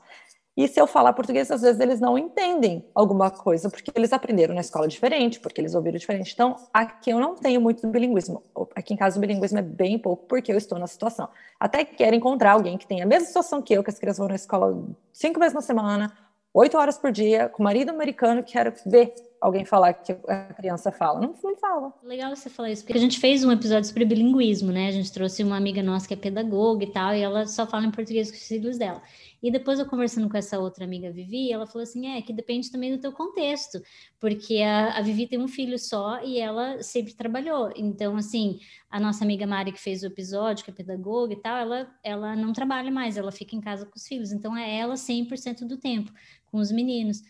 E se eu falar português, às vezes eles não entendem alguma coisa, porque eles aprenderam na escola diferente, porque eles ouviram diferente. Então, aqui eu não tenho muito bilinguismo. Aqui em casa o bilinguismo é bem pouco, porque eu estou na situação. Até quero encontrar alguém que tenha a mesma situação que eu, que as crianças vão na escola cinco vezes na semana, oito horas por dia, com marido americano, quero ver alguém falar que a criança fala. Não, não fala. Legal você falar isso, porque a gente fez um episódio sobre bilinguismo, né? A gente trouxe uma amiga nossa que é pedagoga e tal, e ela só fala em português com os filhos dela. E depois eu conversando com essa outra amiga Vivi, ela falou assim: é que depende também do teu contexto, porque a, a Vivi tem um filho só e ela sempre trabalhou. Então, assim, a nossa amiga Mari, que fez o episódio, que é pedagoga e tal, ela, ela não trabalha mais, ela fica em casa com os filhos. Então, é ela 100% do tempo com os meninos.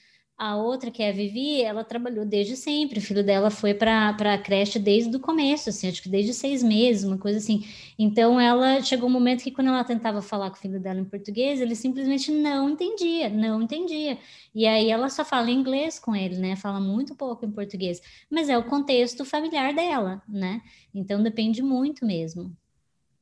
A outra, que é a Vivi, ela trabalhou desde sempre. O filho dela foi para a creche desde o começo, assim, acho que desde seis meses, uma coisa assim. Então, ela chegou um momento que, quando ela tentava falar com o filho dela em português, ele simplesmente não entendia, não entendia. E aí ela só fala inglês com ele, né? Fala muito pouco em português. Mas é o contexto familiar dela, né? Então, depende muito mesmo.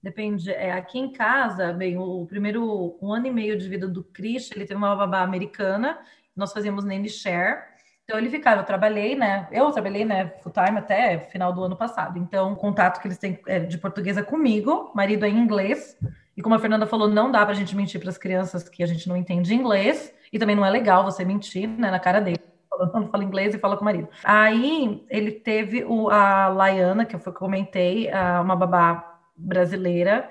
Depende. É, aqui em casa, bem, o primeiro um ano e meio de vida do Chris, ele teve uma babá americana nós fazíamos nanny share. Então ele ficava, eu trabalhei, né? Eu trabalhei, né, full time até final do ano passado. Então, o contato que eles têm é de português é comigo, marido é em inglês. E como a Fernanda falou, não dá para a gente mentir para as crianças que a gente não entende inglês. E também não é legal você mentir, né, na cara dele. Falando, fala inglês e fala com o marido. Aí ele teve o, a Laiana, que eu comentei, uma babá brasileira,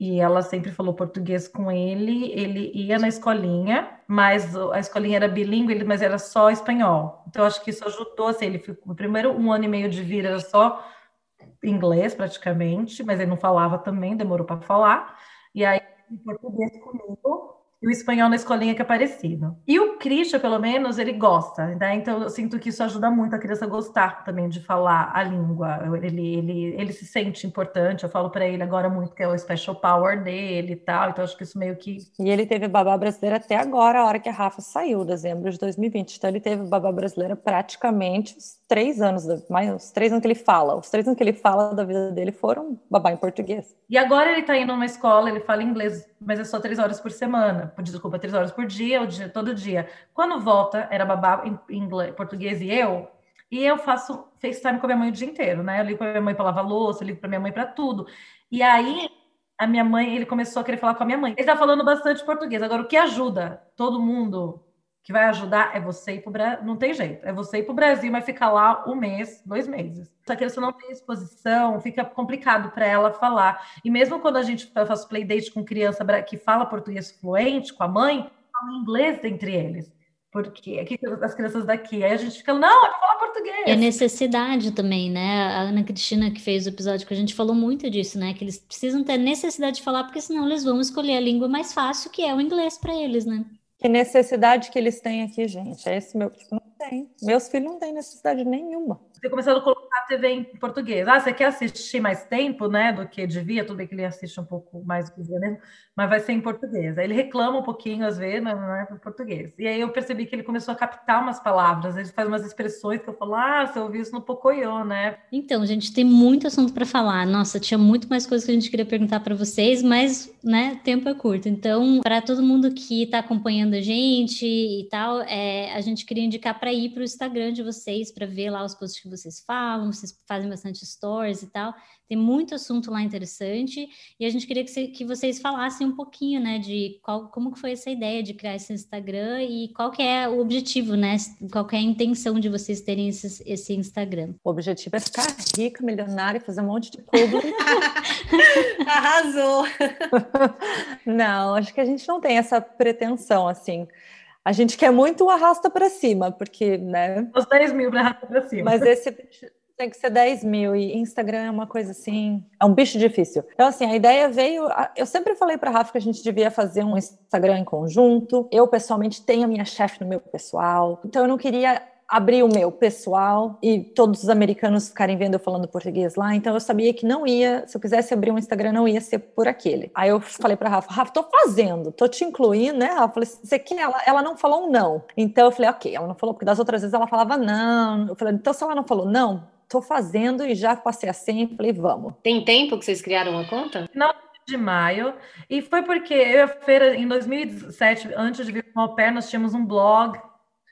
e ela sempre falou português com ele. Ele ia na escolinha, mas a escolinha era bilíngue, mas era só espanhol. Então acho que isso ajudou. Assim, ele ficou primeiro um ano e meio de vida era só inglês praticamente, mas ele não falava também, demorou para falar. E aí português comigo. E o espanhol na escolinha que é parecido. E o Christian, pelo menos, ele gosta, né? Então eu sinto que isso ajuda muito a criança a gostar também de falar a língua. Ele, ele, ele se sente importante. Eu falo para ele agora muito que é o special power dele e tal. Então acho que isso meio que. E ele teve babá brasileira até agora, a hora que a Rafa saiu, dezembro de 2020. Então ele teve babá brasileira praticamente os três anos, mais os três anos que ele fala. Os três anos que ele fala da vida dele foram babá em português. E agora ele tá indo numa escola, ele fala inglês, mas é só três horas por semana desculpa, três horas por dia, dia, todo dia. Quando volta, era babá em inglês, português e eu, e eu faço FaceTime com a minha mãe o dia inteiro, né? Eu ligo para minha mãe para lavar louça, ligo para minha mãe para tudo. E aí, a minha mãe, ele começou a querer falar com a minha mãe. Ele tá falando bastante português. Agora, o que ajuda todo mundo que vai ajudar é você ir para o Brasil. Não tem jeito. É você ir para o Brasil, mas ficar lá um mês, dois meses. Se a criança não tem exposição, fica complicado para ela falar. E mesmo quando a gente faz playdate com criança que fala português fluente, com a mãe, fala inglês entre eles. Porque aqui as crianças daqui, aí a gente fica, não, é falar português. É necessidade também, né? A Ana Cristina, que fez o episódio que a gente falou muito disso, né? Que eles precisam ter necessidade de falar, porque senão eles vão escolher a língua mais fácil, que é o inglês para eles, né? Que necessidade que eles têm aqui, gente? É esse meu. Não tem. Meus filhos não têm necessidade nenhuma ter começado a colocar a TV em português. Ah, você quer assistir mais tempo, né, do que devia? Tudo bem que ele assiste um pouco mais do que devia mesmo, mas vai ser em português. Aí ele reclama um pouquinho às vezes, mas não é em português. E aí eu percebi que ele começou a captar umas palavras, ele faz umas expressões que eu falo, ah, você ouviu isso no Pocoyo, né? Então, gente, tem muito assunto para falar. Nossa, tinha muito mais coisas que a gente queria perguntar para vocês, mas, né, tempo é curto. Então, para todo mundo que está acompanhando a gente e tal, é, a gente queria indicar para ir para o Instagram de vocês, para ver lá os posts que vocês falam, vocês fazem bastante stories e tal. Tem muito assunto lá interessante e a gente queria que, que vocês falassem um pouquinho, né, de qual, como que foi essa ideia de criar esse Instagram e qual que é o objetivo, né, qual que é a intenção de vocês terem esse, esse Instagram. O objetivo é ficar rica, milionária, fazer um monte de público. (laughs) Arrasou! (laughs) não, acho que a gente não tem essa pretensão, assim a gente quer muito o arrasta para cima, porque, né? Os 10 mil para arrasta para cima. Mas esse tem que ser 10 mil e Instagram é uma coisa assim, é um bicho difícil. Então, assim, a ideia veio. Eu sempre falei para Rafa que a gente devia fazer um Instagram em conjunto. Eu, pessoalmente, tenho a minha chefe no meu pessoal, então eu não queria abrir o meu pessoal e todos os americanos ficarem vendo eu falando português lá, então eu sabia que não ia, se eu quisesse abrir um Instagram, não ia ser por aquele. Aí eu falei para Rafa, Rafa, tô fazendo, tô te incluindo, né? Rafa, falei, você quer? Ela, ela não falou um não. Então eu falei, ok, ela não falou, porque das outras vezes ela falava não. Eu falei, então se ela não falou não, tô fazendo e já passei a senha, falei, vamos. Tem tempo que vocês criaram uma conta? Não, de maio, e foi porque eu e a Feira, em 2007, antes de vir com o pé, nós tínhamos um blog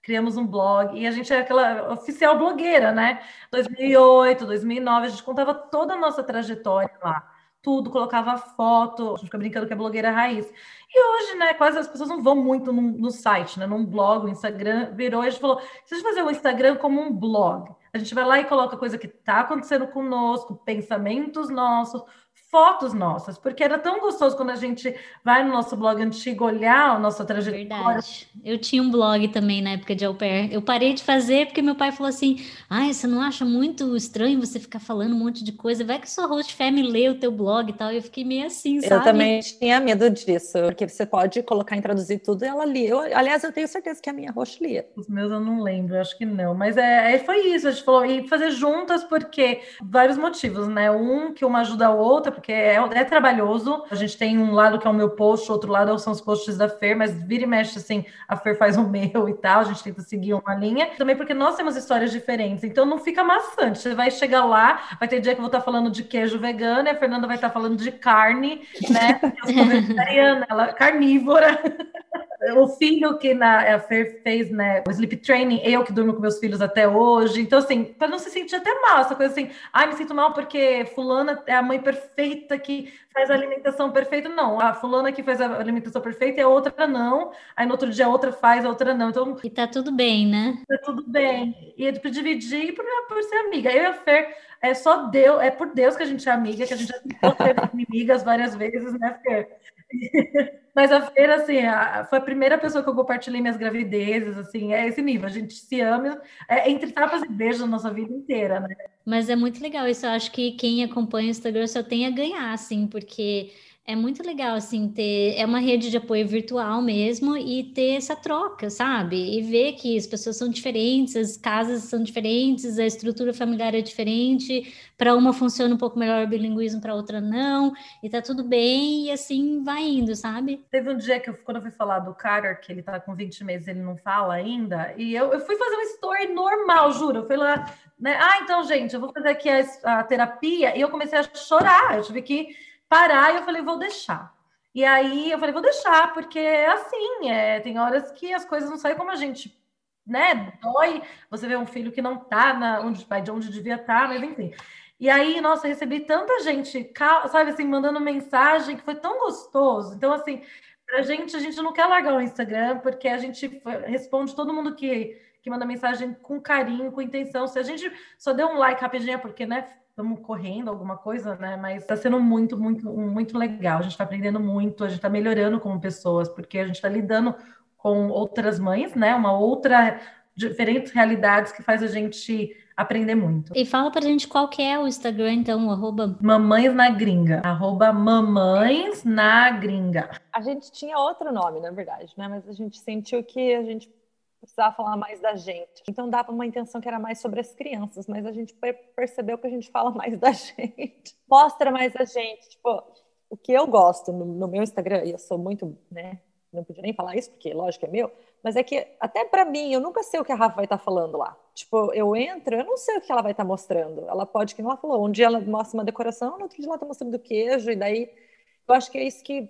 criamos um blog e a gente é aquela oficial blogueira, né? 2008, 2009, a gente contava toda a nossa trajetória lá, tudo, colocava foto, a gente fica brincando que é blogueira raiz. E hoje, né, quase as pessoas não vão muito no, no site, né, num blog, o Instagram virou, a gente falou, se a gente fazer o Instagram como um blog, a gente vai lá e coloca coisa que está acontecendo conosco, pensamentos nossos, fotos nossas, porque era tão gostoso quando a gente vai no nosso blog antigo olhar a nossa trajetória. Verdade. Eu tinha um blog também na época de au pair. Eu parei de fazer porque meu pai falou assim: ai, você não acha muito estranho você ficar falando um monte de coisa? Vai que sua host family lê o teu blog e tal. E eu fiquei meio assim, sabe? Eu também tinha medo disso, porque você pode colocar em traduzir tudo e ela lia. Eu, aliás, eu tenho certeza que a minha host lia. Os meus eu não lembro, acho que não. Mas é, é, foi isso, a gente falou, e fazer juntas porque vários motivos, né? Um, que uma ajuda a outra, porque é, é, trabalhoso. A gente tem um lado que é o meu post, outro lado são os posts da Fer, mas vira e mexe assim, a Fer faz o (laughs) meu e tal, a gente tenta seguir uma linha. Também porque nós temos histórias diferentes, então não fica maçante. Você vai chegar lá, vai ter dia que eu vou estar falando de queijo vegano, e a Fernanda vai estar falando de carne, né? (laughs) Eu sou vegetariana, ela é carnívora. (laughs) o filho que na, a Fer fez, né, o sleep training, eu que durmo com meus filhos até hoje. Então, assim, para não se sentir até mal, essa coisa assim, ai, me sinto mal porque fulana é a mãe perfeita que faz a alimentação perfeita. Não, a fulana que faz a alimentação perfeita e a outra não. Aí no outro dia a outra faz, a outra não. Então, e tá tudo bem, né? Tá tudo bem. E é para dividir por, por ser amiga. Eu e a Fer, é só Deus, é por Deus que a gente é amiga, que a gente já teve (laughs) inimigas várias vezes, né, Fer? (laughs) Mas a feira, assim, a, foi a primeira pessoa que eu compartilhei minhas gravidezes, assim, é esse nível. A gente se ama é, entre tapas e beijos na nossa vida inteira, né? Mas é muito legal isso. Eu acho que quem acompanha o Instagram só tem a ganhar, assim, porque é muito legal, assim, ter. É uma rede de apoio virtual mesmo e ter essa troca, sabe? E ver que as pessoas são diferentes, as casas são diferentes, a estrutura familiar é diferente. Para uma funciona um pouco melhor o bilinguismo, para outra não. E tá tudo bem, e assim vai indo, sabe? Teve um dia que, eu, quando eu fui falar do Carter, que ele tá com 20 meses, ele não fala ainda, e eu, eu fui fazer uma story normal, juro. Eu fui lá, né? Ah, então, gente, eu vou fazer aqui a, a terapia, e eu comecei a chorar. Eu tive que parar e eu falei, vou deixar. E aí eu falei, vou deixar, porque é assim, é, tem horas que as coisas não saem como a gente, né? Dói você vê um filho que não tá na, onde, de onde devia estar, tá, mas enfim. E aí, nossa, recebi tanta gente, sabe assim, mandando mensagem que foi tão gostoso. Então, assim, pra gente, a gente não quer largar o Instagram, porque a gente responde todo mundo que, que manda mensagem com carinho, com intenção. Se a gente só deu um like rapidinho, é porque, né, estamos correndo alguma coisa, né? Mas está sendo muito, muito, muito legal. A gente está aprendendo muito, a gente está melhorando como pessoas, porque a gente está lidando com outras mães, né? Uma outra diferentes realidades que faz a gente aprender muito. E fala pra gente qual que é o Instagram, então, arroba... Mamães na Gringa, arroba Mamães na Gringa. A gente tinha outro nome, na verdade, né? Mas a gente sentiu que a gente precisava falar mais da gente. Então dava uma intenção que era mais sobre as crianças, mas a gente percebeu que a gente fala mais da (laughs) gente. Mostra mais a gente. Tipo, o que eu gosto no, no meu Instagram, e eu sou muito, né? Não podia nem falar isso, porque lógico é meu, mas é que até para mim, eu nunca sei o que a Rafa vai estar tá falando lá. Tipo, eu entro, eu não sei o que ela vai estar tá mostrando. Ela pode, que ela falou, um dia ela mostra uma decoração, no outro dia ela está mostrando queijo, e daí eu acho que é isso que,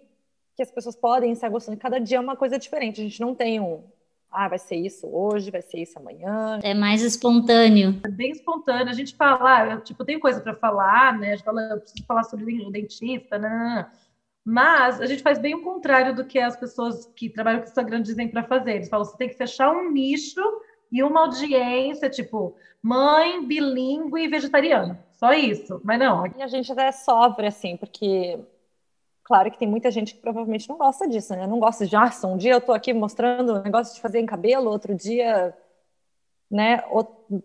que as pessoas podem estar gostando. Cada dia é uma coisa diferente. A gente não tem um, ah, vai ser isso hoje, vai ser isso amanhã. É mais espontâneo. É bem espontâneo. A gente fala, ah, eu, tipo, tem coisa para falar, né? A gente fala, eu preciso falar sobre o dentista, né? Mas a gente faz bem o contrário do que as pessoas que trabalham com o Instagram dizem para fazer. Eles falam, você tem que fechar um nicho e uma audiência, tipo, mãe, bilíngue e vegetariana. Só isso. Mas não. E a gente até sofre, assim, porque Claro que tem muita gente que provavelmente não gosta disso, né? Não gosta de, ah, um dia eu tô aqui mostrando um negócio de fazer em cabelo, outro dia, né,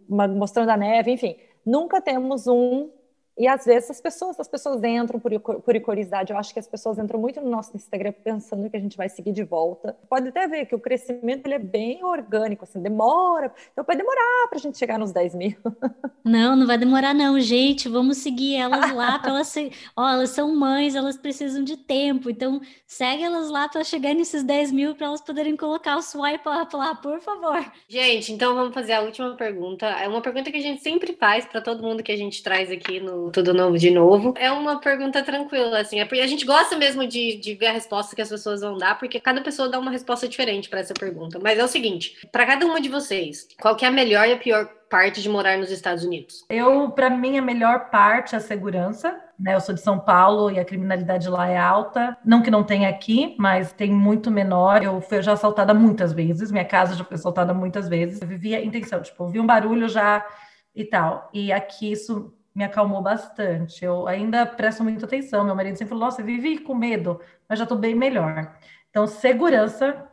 mostrando a neve, enfim. Nunca temos um e às vezes as pessoas, as pessoas entram por, por curiosidade. Eu acho que as pessoas entram muito no nosso Instagram pensando que a gente vai seguir de volta. Pode até ver que o crescimento ele é bem orgânico, assim, demora. Então pode demorar para a gente chegar nos 10 mil. (laughs) Não, não vai demorar, não, gente. Vamos seguir elas lá para elas ser... Ó, elas são mães, elas precisam de tempo. Então, segue elas lá para chegar nesses 10 mil para elas poderem colocar o swipe up lá, por favor. Gente, então vamos fazer a última pergunta. É uma pergunta que a gente sempre faz para todo mundo que a gente traz aqui no tudo novo de novo. É uma pergunta tranquila, assim. É porque a gente gosta mesmo de, de ver a resposta que as pessoas vão dar, porque cada pessoa dá uma resposta diferente para essa pergunta. Mas é o seguinte: para cada uma de vocês, qual que é a melhor e a pior parte de morar nos Estados Unidos? Eu, para mim, a melhor parte é a segurança. Né, eu sou de São Paulo e a criminalidade lá é alta. Não que não tenha aqui, mas tem muito menor. Eu fui já assaltada muitas vezes. Minha casa já foi assaltada muitas vezes. Eu vivia intenção, tipo, ouvi um barulho já e tal. E aqui isso me acalmou bastante. Eu ainda presto muita atenção. Meu marido sempre falou: Nossa, vivi com medo, mas já estou bem melhor. Então, segurança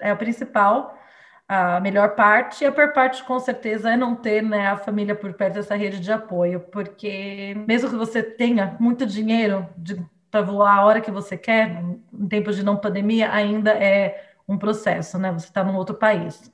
é o principal, a melhor parte. E a pior parte, com certeza, é não ter né, a família por perto dessa rede de apoio, porque mesmo que você tenha muito dinheiro para voar a hora que você quer, em tempos de não pandemia, ainda é um processo, né? Você está num outro país.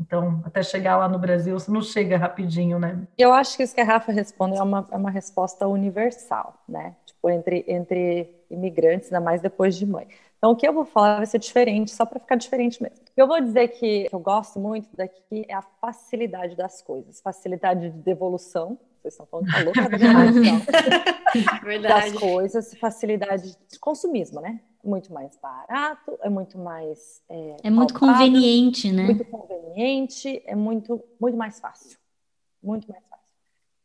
Então, até chegar lá no Brasil, você não chega rapidinho, né? Eu acho que isso que a Rafa responde é uma, é uma resposta universal, né? Tipo, entre, entre imigrantes, ainda mais depois de mãe. Então, o que eu vou falar vai ser diferente, só para ficar diferente mesmo. Eu vou dizer que eu gosto muito daqui é a facilidade das coisas, facilidade de devolução. Vocês estão falando que tá louca (laughs) da Verdade. das coisas, facilidade de consumismo, né? muito mais barato, é muito mais. É, é muito conveniente, né? Muito conveniente, é muito, muito mais fácil. Muito mais fácil.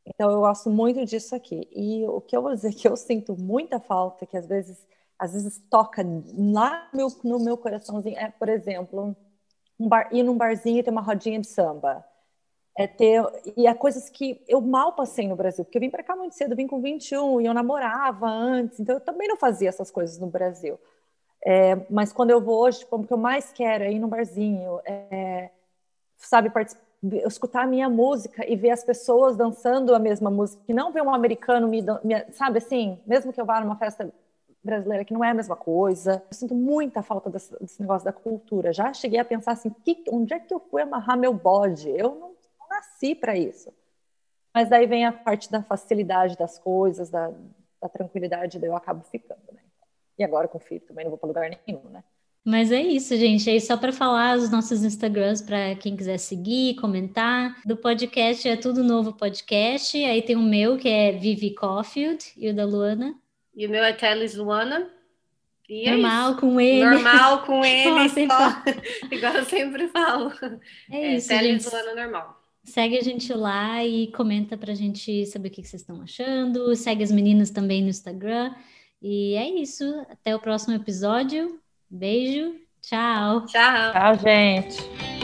Então, eu gosto muito disso aqui. E o que eu vou dizer que eu sinto muita falta, que às vezes, às vezes toca lá no meu, no meu coraçãozinho, é, por exemplo, um bar, ir num barzinho e ter uma rodinha de samba. É ter, e é coisas que eu mal passei no Brasil, porque eu vim para cá muito cedo, vim com 21 e eu namorava antes, então eu também não fazia essas coisas no Brasil. É, mas quando eu vou hoje, tipo, o que eu mais quero é ir num barzinho, é, sabe, escutar a minha música e ver as pessoas dançando a mesma música, e não ver um americano me, me, sabe assim, mesmo que eu vá numa festa brasileira, que não é a mesma coisa. Eu sinto muita falta desse, desse negócio da cultura. Já cheguei a pensar assim, que, onde é que eu fui amarrar meu bode? Eu não, não nasci para isso. Mas daí vem a parte da facilidade das coisas, da, da tranquilidade, daí eu acabo ficando, né? E agora com o filho também não vou para lugar nenhum, né? Mas é isso, gente. Aí só para falar os nossos Instagrams para quem quiser seguir, comentar. Do podcast é tudo novo podcast. Aí tem o meu que é Vivi Caulfield e o da Luana. E o meu é Teles Luana. E é Normal é com ele. Normal (laughs) com ele. só... (laughs) Igual eu sempre falo. É, é isso, Teles gente. Luana normal. Segue a gente lá e comenta pra gente saber o que vocês estão achando. Segue as meninas também no Instagram. E é isso. Até o próximo episódio. Beijo. Tchau. Tchau. Tchau, gente.